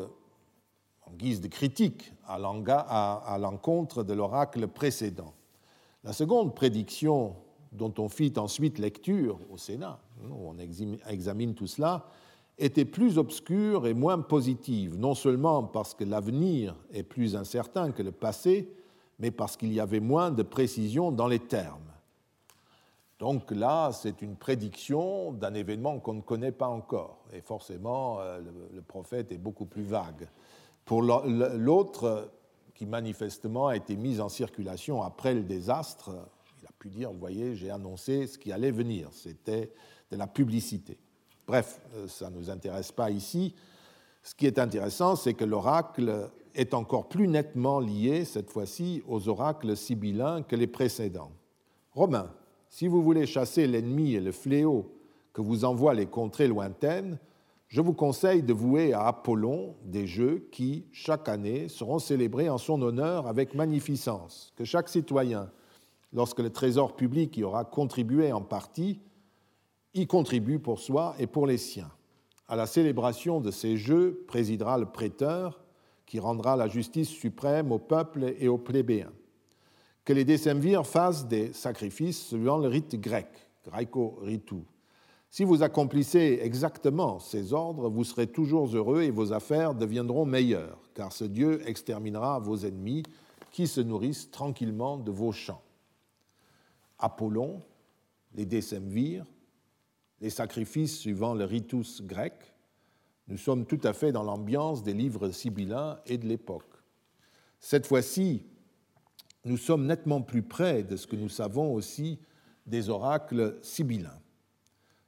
en guise de critique à l'encontre de l'oracle précédent. La seconde prédiction dont on fit ensuite lecture au Sénat, où on examine tout cela, était plus obscure et moins positive, non seulement parce que l'avenir est plus incertain que le passé, mais parce qu'il y avait moins de précision dans les termes. Donc là, c'est une prédiction d'un événement qu'on ne connaît pas encore, et forcément, euh, le prophète est beaucoup plus vague. Pour l'autre, qui manifestement a été mis en circulation après le désastre, il a pu dire, vous voyez, j'ai annoncé ce qui allait venir, c'était de la publicité. Bref, euh, ça ne nous intéresse pas ici. Ce qui est intéressant, c'est que l'oracle est encore plus nettement lié, cette fois-ci, aux oracles sibyllins que les précédents. Romains, si vous voulez chasser l'ennemi et le fléau que vous envoient les contrées lointaines, je vous conseille de vouer à Apollon des jeux qui, chaque année, seront célébrés en son honneur avec magnificence, que chaque citoyen, lorsque le trésor public y aura contribué en partie, y contribue pour soi et pour les siens. À la célébration de ces jeux présidera le prêteur, qui rendra la justice suprême au peuple et aux plébéens. Que les décemvirs fassent des sacrifices suivant le rite grec, greco-ritu, si vous accomplissez exactement ces ordres, vous serez toujours heureux et vos affaires deviendront meilleures, car ce Dieu exterminera vos ennemis qui se nourrissent tranquillement de vos champs. Apollon, les décemvirs, les sacrifices suivant le ritus grec, nous sommes tout à fait dans l'ambiance des livres sibyllins et de l'époque. Cette fois-ci, nous sommes nettement plus près de ce que nous savons aussi des oracles sibyllins.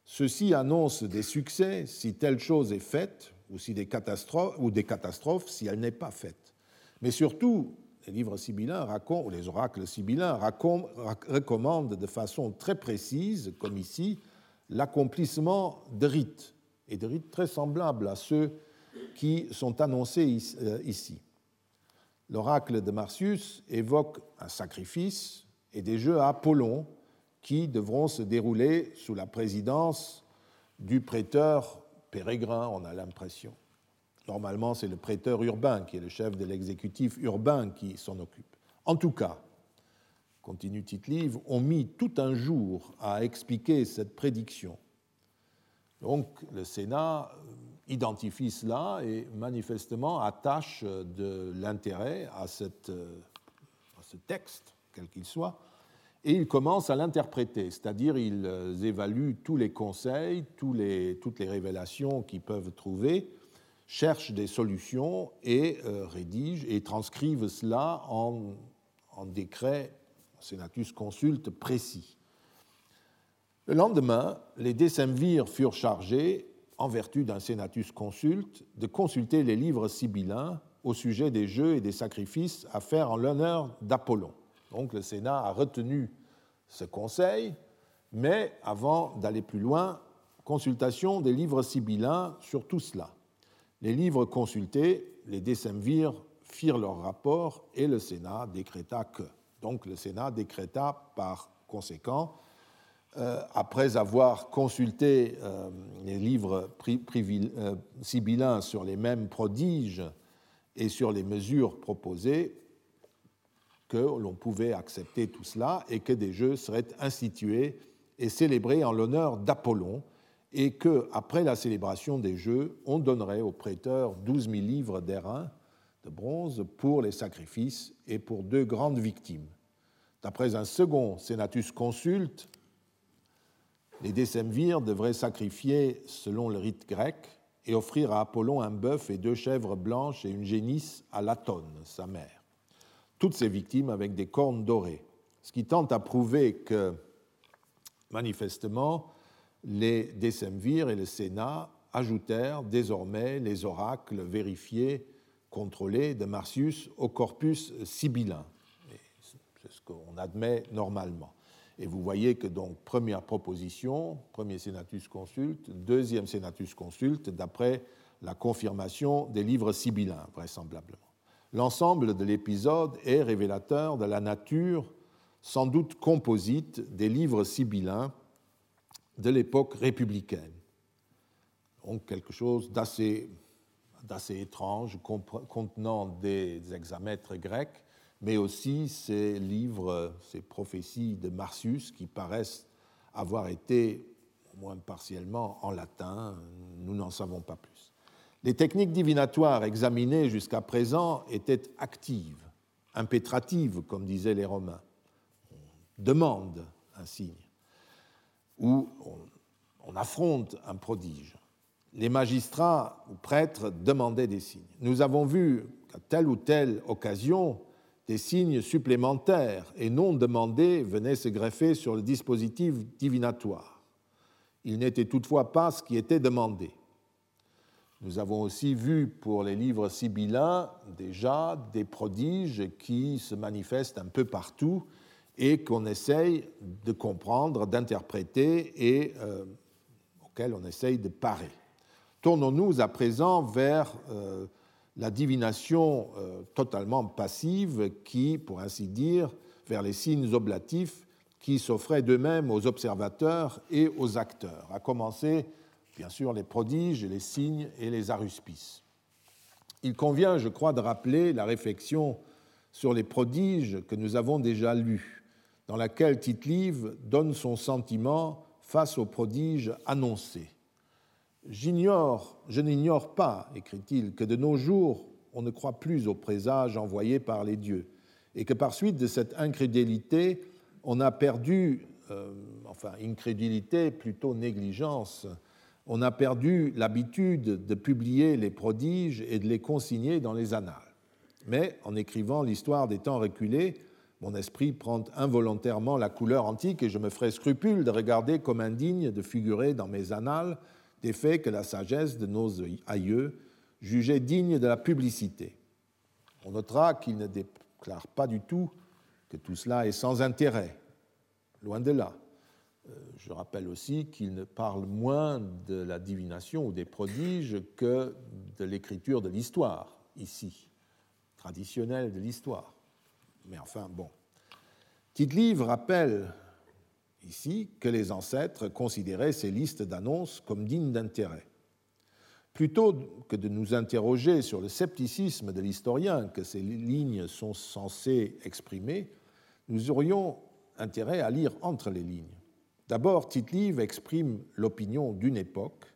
Ceci annonce des succès si telle chose est faite, ou, si des catastrophes, ou des catastrophes si elle n'est pas faite. Mais surtout, les oracles sibyllins recommandent de façon très précise, comme ici, l'accomplissement de rites, et de rites très semblables à ceux qui sont annoncés euh, ici. L'oracle de Marcius évoque un sacrifice et des jeux à Apollon, qui devront se dérouler sous la présidence du prêteur pérégrin, on a l'impression. Normalement, c'est le prêteur urbain qui est le chef de l'exécutif urbain qui s'en occupe. En tout cas, continue Tite-Livre, on mit tout un jour à expliquer cette prédiction. Donc le Sénat identifie cela et manifestement attache de l'intérêt à, à ce texte, quel qu'il soit, et ils commencent à l'interpréter, c'est-à-dire ils euh, évaluent tous les conseils, toutes les révélations qu'ils peuvent trouver, cherchent des solutions et euh, rédigent et transcrivent cela en, en décret, senatus consulte précis. Le lendemain, les décemvirs furent chargés, en vertu d'un senatus consulte, de consulter les livres sibyllins au sujet des jeux et des sacrifices à faire en l'honneur d'Apollon. Donc le Sénat a retenu ce conseil, mais avant d'aller plus loin, consultation des livres sibyllins sur tout cela. Les livres consultés, les décemvirs firent leur rapport et le Sénat décréta que. Donc le Sénat décréta par conséquent, euh, après avoir consulté euh, les livres euh, sibyllins sur les mêmes prodiges et sur les mesures proposées, que l'on pouvait accepter tout cela et que des jeux seraient institués et célébrés en l'honneur d'Apollon et que, après la célébration des jeux, on donnerait aux prêteurs 12 000 livres d'airain de bronze pour les sacrifices et pour deux grandes victimes. D'après un second senatus consulte, les décemvirs devraient sacrifier selon le rite grec et offrir à Apollon un bœuf et deux chèvres blanches et une génisse à Latone, sa mère toutes ces victimes avec des cornes dorées, ce qui tente à prouver que, manifestement, les décemvirs et le Sénat ajoutèrent désormais les oracles vérifiés, contrôlés de Marcius au corpus sibyllin. C'est ce qu'on admet normalement. Et vous voyez que donc première proposition, premier senatus consulte, deuxième senatus consulte, d'après la confirmation des livres sibyllins, vraisemblablement. L'ensemble de l'épisode est révélateur de la nature sans doute composite des livres sibyllins de l'époque républicaine. Donc quelque chose d'assez étrange, contenant des hexamètres grecs, mais aussi ces livres, ces prophéties de Marcius qui paraissent avoir été, au moins partiellement, en latin. Nous n'en savons pas plus. Les techniques divinatoires examinées jusqu'à présent étaient actives, impétratives, comme disaient les Romains. On demande un signe, ou on, on affronte un prodige. Les magistrats ou prêtres demandaient des signes. Nous avons vu qu'à telle ou telle occasion, des signes supplémentaires et non demandés venaient se greffer sur le dispositif divinatoire. Il n'était toutefois pas ce qui était demandé. Nous avons aussi vu pour les livres sibyllins déjà des prodiges qui se manifestent un peu partout et qu'on essaye de comprendre, d'interpréter et euh, auxquels on essaye de parer. Tournons-nous à présent vers euh, la divination euh, totalement passive qui, pour ainsi dire, vers les signes oblatifs qui s'offraient d'eux-mêmes aux observateurs et aux acteurs, à commencer bien sûr les prodiges, les signes et les aruspices. Il convient, je crois, de rappeler la réflexion sur les prodiges que nous avons déjà lue, dans laquelle tite donne son sentiment face aux prodiges annoncés. J'ignore, je n'ignore pas, écrit-il, que de nos jours, on ne croit plus aux présages envoyés par les dieux, et que par suite de cette incrédulité, on a perdu, euh, enfin, incrédulité, plutôt négligence, on a perdu l'habitude de publier les prodiges et de les consigner dans les annales. Mais en écrivant l'histoire des temps reculés, mon esprit prend involontairement la couleur antique et je me ferai scrupule de regarder comme indigne de figurer dans mes annales des faits que la sagesse de nos aïeux jugeait dignes de la publicité. On notera qu'il ne déclare pas du tout que tout cela est sans intérêt, loin de là. Euh, je rappelle aussi qu'il ne parle moins de la divination ou des prodiges que de l'écriture de l'histoire, ici, traditionnelle de l'histoire. Mais enfin, bon. Tite-Livre rappelle ici que les ancêtres considéraient ces listes d'annonces comme dignes d'intérêt. Plutôt que de nous interroger sur le scepticisme de l'historien que ces lignes sont censées exprimer, nous aurions intérêt à lire entre les lignes. D'abord, tite exprime l'opinion d'une époque,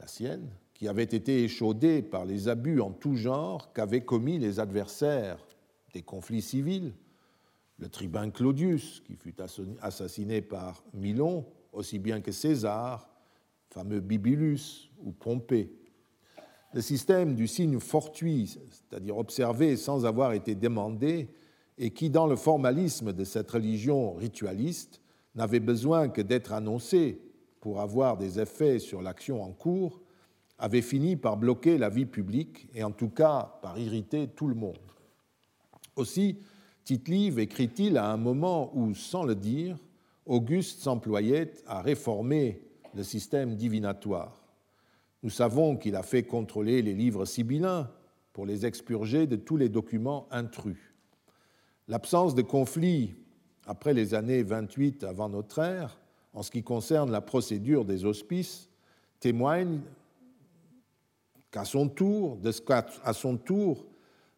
la sienne, qui avait été échaudée par les abus en tout genre qu'avaient commis les adversaires des conflits civils, le tribun Claudius, qui fut assassiné par Milon, aussi bien que César, fameux Bibulus ou Pompée. Le système du signe fortuit, c'est-à-dire observé sans avoir été demandé, et qui, dans le formalisme de cette religion ritualiste, n'avait besoin que d'être annoncé pour avoir des effets sur l'action en cours, avait fini par bloquer la vie publique et en tout cas par irriter tout le monde. Aussi, Tite-Live écrit-il à un moment où, sans le dire, Auguste s'employait à réformer le système divinatoire. Nous savons qu'il a fait contrôler les livres sibyllins pour les expurger de tous les documents intrus. L'absence de conflit après les années 28 avant notre ère, en ce qui concerne la procédure des hospices, témoigne qu'à son tour, à son tour,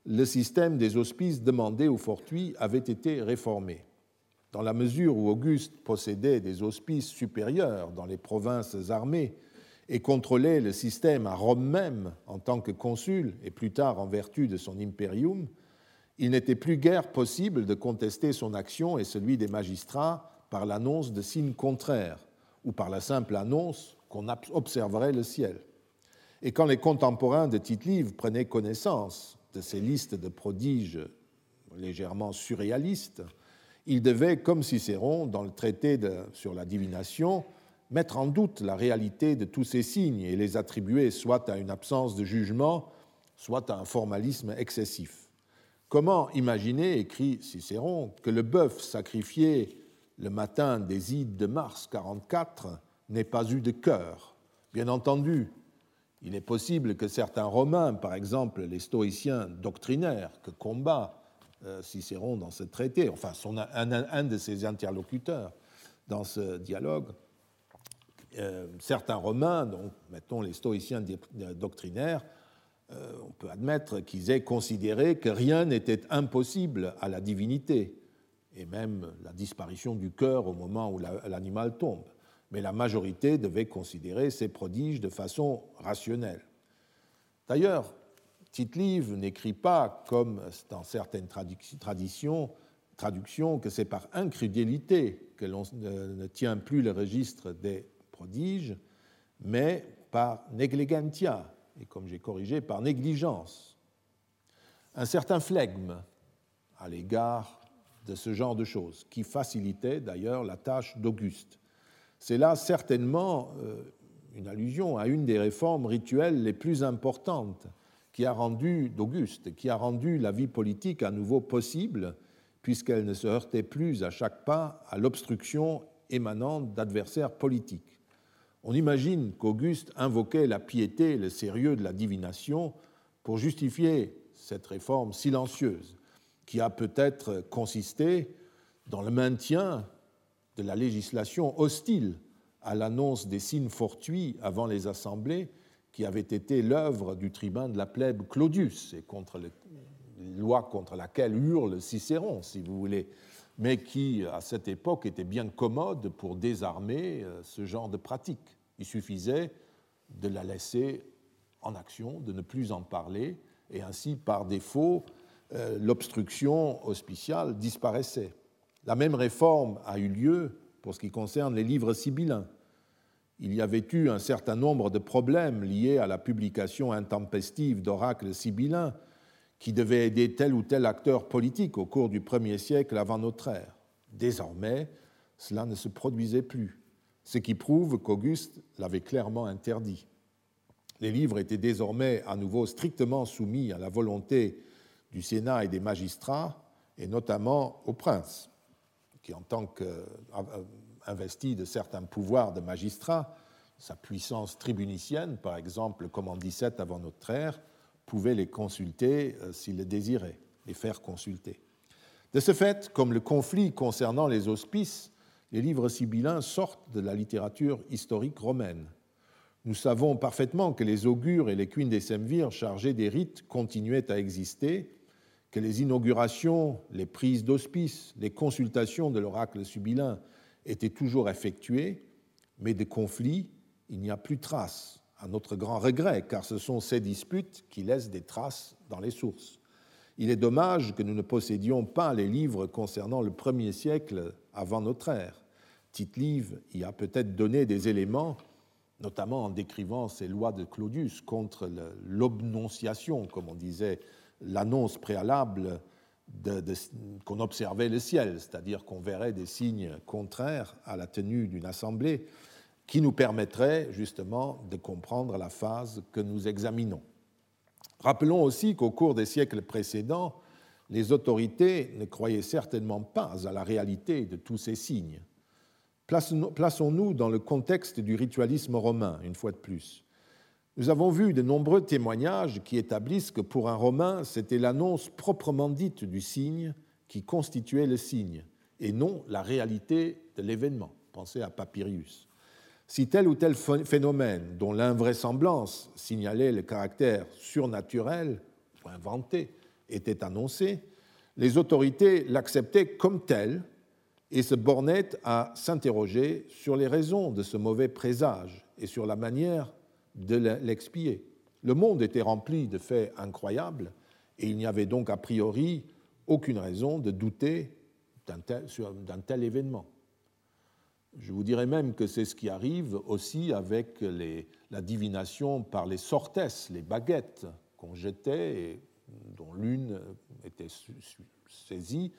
le système des hospices demandés aux fortuits avait été réformé. Dans la mesure où Auguste possédait des hospices supérieurs dans les provinces armées et contrôlait le système à Rome même en tant que consul et plus tard en vertu de son impérium, il n'était plus guère possible de contester son action et celui des magistrats par l'annonce de signes contraires ou par la simple annonce qu'on observerait le ciel. Et quand les contemporains de tite prenaient connaissance de ces listes de prodiges légèrement surréalistes, il devait, comme Cicéron dans le traité sur la divination, mettre en doute la réalité de tous ces signes et les attribuer soit à une absence de jugement, soit à un formalisme excessif. Comment imaginer, écrit Cicéron, que le bœuf sacrifié le matin des Ides de mars 44 n'ait pas eu de cœur? Bien entendu, il est possible que certains Romains, par exemple les stoïciens doctrinaires que combat euh, Cicéron dans ce traité, enfin un, de ses interlocuteurs dans ce dialogue, euh, certains Romains, donc mettons les stoïciens doctrinaires, euh, on peut admettre qu'ils aient considéré que rien n'était impossible à la divinité, et même la disparition du cœur au moment où l'animal tombe mais la majorité devait considérer ces prodiges de façon rationnelle. D'ailleurs, Tite-Live n'écrit pas, comme dans certaines traductions, que c'est par incrédulité que l'on ne tient plus le registre des prodiges, mais par negligentia, et comme j'ai corrigé, par négligence. Un certain flegme à l'égard de ce genre de choses, qui facilitait d'ailleurs la tâche d'Auguste. C'est là certainement euh, une allusion à une des réformes rituelles les plus importantes qui a rendu d'Auguste, qui a rendu la vie politique à nouveau possible, puisqu'elle ne se heurtait plus à chaque pas à l'obstruction émanant d'adversaires politiques. On imagine qu'Auguste invoquait la piété le sérieux de la divination pour justifier cette réforme silencieuse, qui a peut-être consisté dans le maintien de la législation hostile à l'annonce des signes fortuits avant les assemblées qui avait été l'œuvre du tribun de la plèbe Claudius et contre les loi contre laquelle hurle Cicéron, si vous voulez, mais qui, à cette époque, était bien commode pour désarmer euh, ce genre de pratique. Il suffisait de la laisser en action, de ne plus en parler, et ainsi, par défaut, euh, l'obstruction hospiciale disparaissait. La même réforme a eu lieu pour ce qui concerne les livres sibyllins. Il y avait eu un certain nombre de problèmes liés à la publication intempestive d'oracles sibyllins qui devaient aider tel ou tel acteur politique au cours du premier siècle avant notre ère. Désormais, cela ne se produisait plus, ce qui prouve qu'Auguste l'avait clairement interdit. Les livres étaient désormais à nouveau strictement soumis à la volonté du Sénat et des magistrats, et notamment au prince qui, en tant qu'investi de certains pouvoirs de magistrat, sa puissance tribunicienne, par exemple, comme en 17 avant notre ère, pouvait les consulter euh, s'il le désirait, les faire consulter. De ce fait, comme le conflit concernant les hospices, les livres sibyllins sortent de la littérature historique romaine. Nous savons parfaitement que les augures et les quines des semvirs chargés des rites continuaient à exister que les inaugurations, les prises d'hospices, les consultations de l'oracle sibyllin étaient toujours effectuées, mais de conflits, il n'y a plus trace, à notre grand regret, car ce sont ces disputes qui laissent des traces dans les sources. Il est dommage que nous ne possédions pas les livres concernant le premier siècle avant notre ère. Tite-Live y a peut-être donné des éléments, notamment en décrivant ces lois de Claudius contre l'obnonciation, comme on disait l'annonce préalable qu'on observait le ciel, c'est-à-dire qu'on verrait des signes contraires à la tenue d'une assemblée qui nous permettrait justement de comprendre la phase que nous examinons. Rappelons aussi qu'au cours des siècles précédents, les autorités ne croyaient certainement pas à la réalité de tous ces signes. Plaçons-nous dans le contexte du ritualisme romain, une fois de plus. Nous avons vu de nombreux témoignages qui établissent que pour un Romain, c'était l'annonce proprement dite du signe qui constituait le signe, et non la réalité de l'événement. Pensez à Papyrus. Si tel ou tel phénomène, dont l'invraisemblance signalait le caractère surnaturel ou inventé, était annoncé, les autorités l'acceptaient comme tel et se bornaient à s'interroger sur les raisons de ce mauvais présage et sur la manière de l'expier. Le monde était rempli de faits incroyables et il n'y avait donc a priori aucune raison de douter d'un tel, événement. Je vous dirais même que c'est ce qui arrive aussi avec la divination par les sortes, les baguettes qu'on jetait et dont l'une était saisie.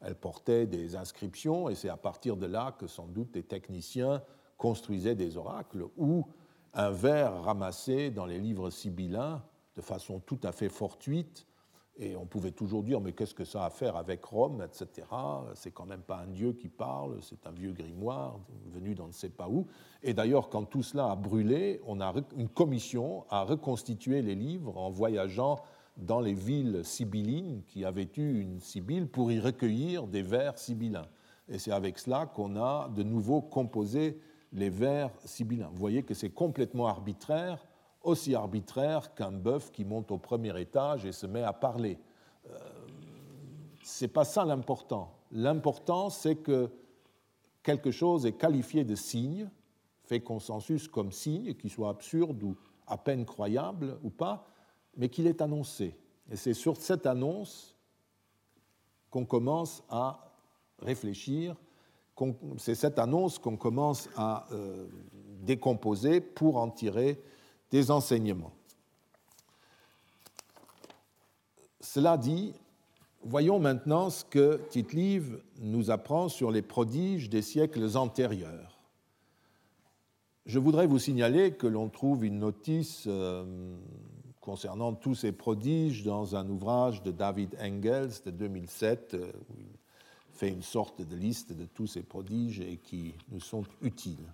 Elle portait des inscriptions et c'est à partir de là que sans doute les techniciens construisaient des oracles ou un vers ramassé dans les livres sibyllins de façon tout à fait fortuite Et on pouvait toujours dire, mais qu'est-ce que ça a à faire avec Rome, etc. C'est quand même pas un dieu qui parle, c'est un vieux grimoire venu d'on ne sait pas où. Et d'ailleurs, quand tout cela a brûlé, on a une commission à reconstituer les livres en voyageant dans les villes sibyllines qui avaient eu une sibylle pour y recueillir des vers sibyllins. Et c'est avec cela qu'on a de nouveau composé les vers sibyllins. Vous voyez que c'est complètement arbitraire, aussi arbitraire qu'un bœuf qui monte au premier étage et se met à parler. Euh, Ce n'est pas ça l'important. L'important, c'est que quelque chose est qualifié de signe, fait consensus comme signe, qu'il soit absurde ou à peine croyable ou pas, mais qu'il est annoncé. Et c'est sur cette annonce qu'on commence à réfléchir, c'est cette annonce qu'on commence à euh, décomposer pour en tirer des enseignements. Cela dit, voyons maintenant ce que tite nous apprend sur les prodiges des siècles antérieurs. Je voudrais vous signaler que l'on trouve une notice euh, concernant tous ces prodiges dans un ouvrage de David Engels de 2007, euh, où il fait une sorte de liste de tous ces prodiges et qui nous sont utiles.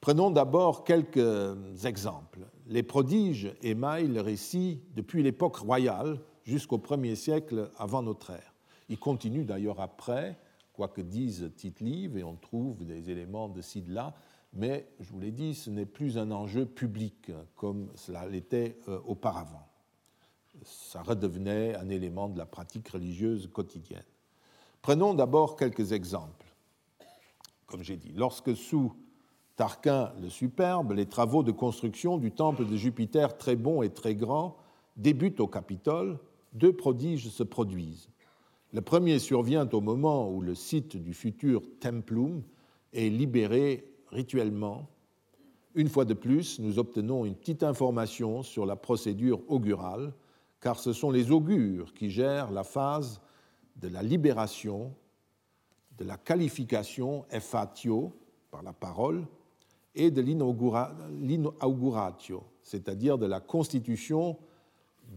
Prenons d'abord quelques exemples. Les prodiges émaillent le récit depuis l'époque royale jusqu'au 1er siècle avant notre ère. Ils continuent d'ailleurs après, quoi que dise Tite-Live, et on trouve des éléments de ci, de là, mais je vous l'ai dit, ce n'est plus un enjeu public comme cela l'était euh, auparavant. Ça redevenait un élément de la pratique religieuse quotidienne. Prenons d'abord quelques exemples. Comme j'ai dit, lorsque sous Tarquin le Superbe, les travaux de construction du temple de Jupiter très bon et très grand débutent au Capitole, deux prodiges se produisent. Le premier survient au moment où le site du futur Templum est libéré rituellement. Une fois de plus, nous obtenons une petite information sur la procédure augurale, car ce sont les augures qui gèrent la phase de la libération, de la qualification effatio par la parole et de l'inauguratio, c'est-à-dire de la constitution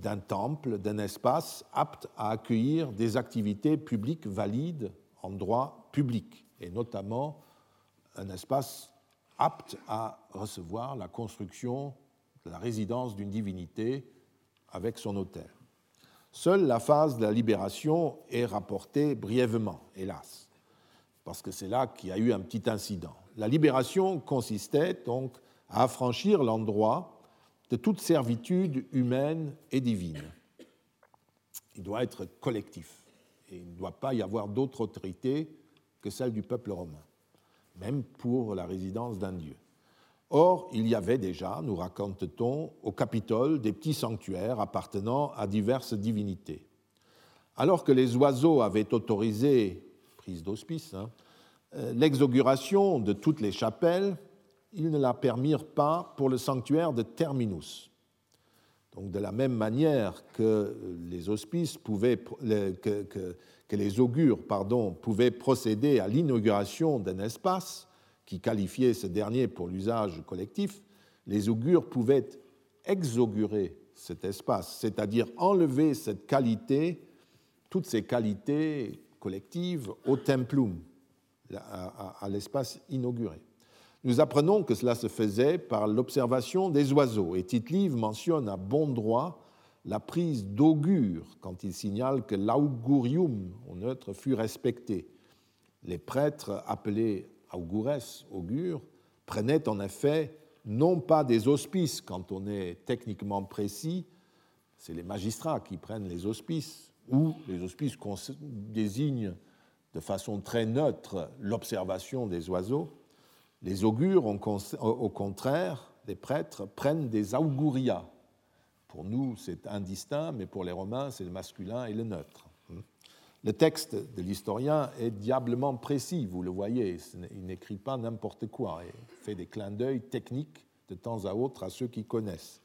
d'un temple, d'un espace apte à accueillir des activités publiques valides en droit public, et notamment un espace apte à recevoir la construction de la résidence d'une divinité avec son hôtel. Seule la phase de la libération est rapportée brièvement, hélas, parce que c'est là qu'il y a eu un petit incident. La libération consistait donc à affranchir l'endroit de toute servitude humaine et divine. Il doit être collectif et il ne doit pas y avoir d'autre autorité que celle du peuple romain, même pour la résidence d'un dieu. Or, il y avait déjà, nous raconte-t-on, au Capitole des petits sanctuaires appartenant à diverses divinités. Alors que les oiseaux avaient autorisé, prise d'hospice, hein, euh, l'exauguration de toutes les chapelles, ils ne la permirent pas pour le sanctuaire de Terminus. Donc, de la même manière que les pouvaient, les augures pardon, pouvaient procéder à l'inauguration d'un espace qui qualifiait ce dernier pour l'usage collectif, les augures pouvaient exaugurer cet espace, c'est-à-dire enlever cette qualité, toutes ces qualités collectives au templum, à, l'espace inauguré. Nous apprenons que cela se faisait par l'observation des oiseaux, et tite mentionne à bon droit la prise d'augure quand il signale que l'augurium, au neutre, fut respecté. Les prêtres appelés augures, augure, prenaient en effet non pas des hospices quand on est techniquement précis, c'est les magistrats qui prennent les hospices, ou les hospices désignent de façon très neutre l'observation des oiseaux. Les augures, au contraire, les prêtres, prennent des augurias. Pour nous, c'est indistinct, mais pour les Romains, c'est le masculin et le neutre. Le texte de l'historien est diablement précis, vous le voyez, il n'écrit pas n'importe quoi, il fait des clins d'œil techniques de temps à autre à ceux qui connaissent.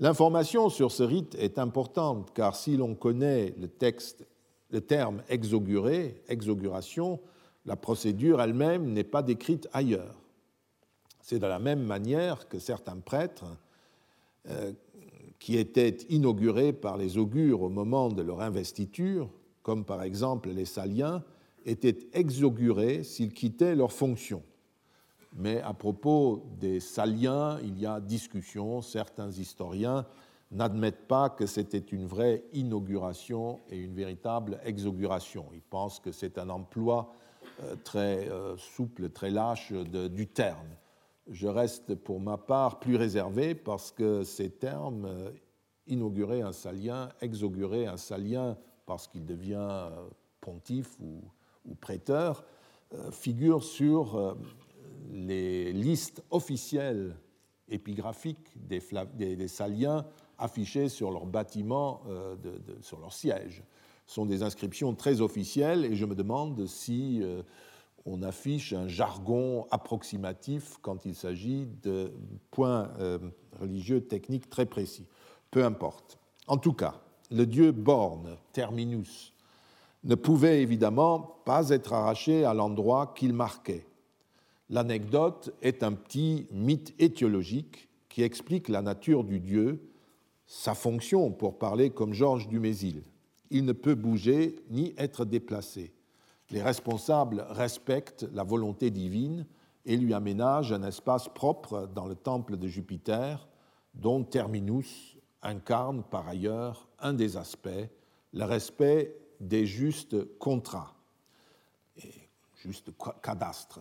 L'information sur ce rite est importante car si l'on connaît le texte le terme exauguré, exauguration, la procédure elle-même n'est pas décrite ailleurs. C'est de la même manière que certains prêtres, euh, qui étaient inaugurés par les augures au moment de leur investiture, comme par exemple les Saliens, étaient exaugurés s'ils quittaient leurs fonctions. Mais à propos des Saliens, il y a discussion. Certains historiens n'admettent pas que c'était une vraie inauguration et une véritable exauguration. Ils pensent que c'est un emploi euh, très euh, souple, très lâche du terme. Je reste pour ma part plus réservé parce que ces termes, euh, inaugurer un salien, exaugurer un salien parce qu'il devient pontife ou, prêteur, figurent sur les listes officielles épigraphiques des, Saliens affichés sur leur bâtiment, euh, sur leur siège. Ce sont des inscriptions très officielles et je me demande si euh, on affiche un jargon approximatif quand il s'agit de points euh, religieux techniques très précis. Peu importe. En tout cas, le dieu borne, Terminus, ne pouvait évidemment pas être arraché à l'endroit qu'il marquait. L'anecdote est un petit mythe étiologique qui explique la nature du dieu sa fonction, pour parler comme Georges Dumézil. Il ne peut bouger ni être déplacé. Les responsables respectent la volonté divine et lui aménagent un espace propre dans le temple de Jupiter, dont Terminus incarne par ailleurs un des aspects, le respect des justes contrats, et juste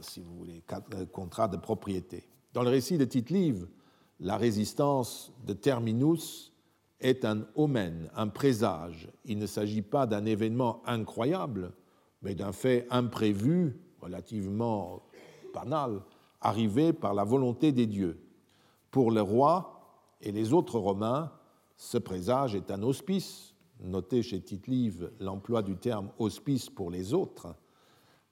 si vous voulez, euh, contrats de propriété. Dans le récit de tite la résistance de Terminus est un omen, un présage. Il ne s'agit pas d'un événement incroyable, mais d'un fait imprévu, relativement banal, arrivé par la volonté des dieux. Pour le roi et les autres Romains, ce présage est un hospice. Notez chez tite l'emploi du terme hospice pour les autres,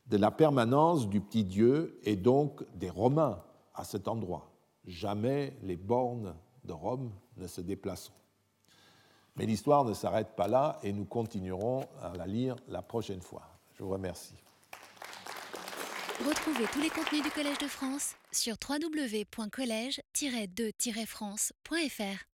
de la permanence du petit Dieu et donc des Romains à cet endroit. Jamais les bornes de Rome ne se déplaceront. Mais l'histoire ne s'arrête pas là et nous continuerons à la lire la prochaine fois. Je vous remercie. Retrouvez tous les contenus du Collège de France sur www.colège-2-france.fr.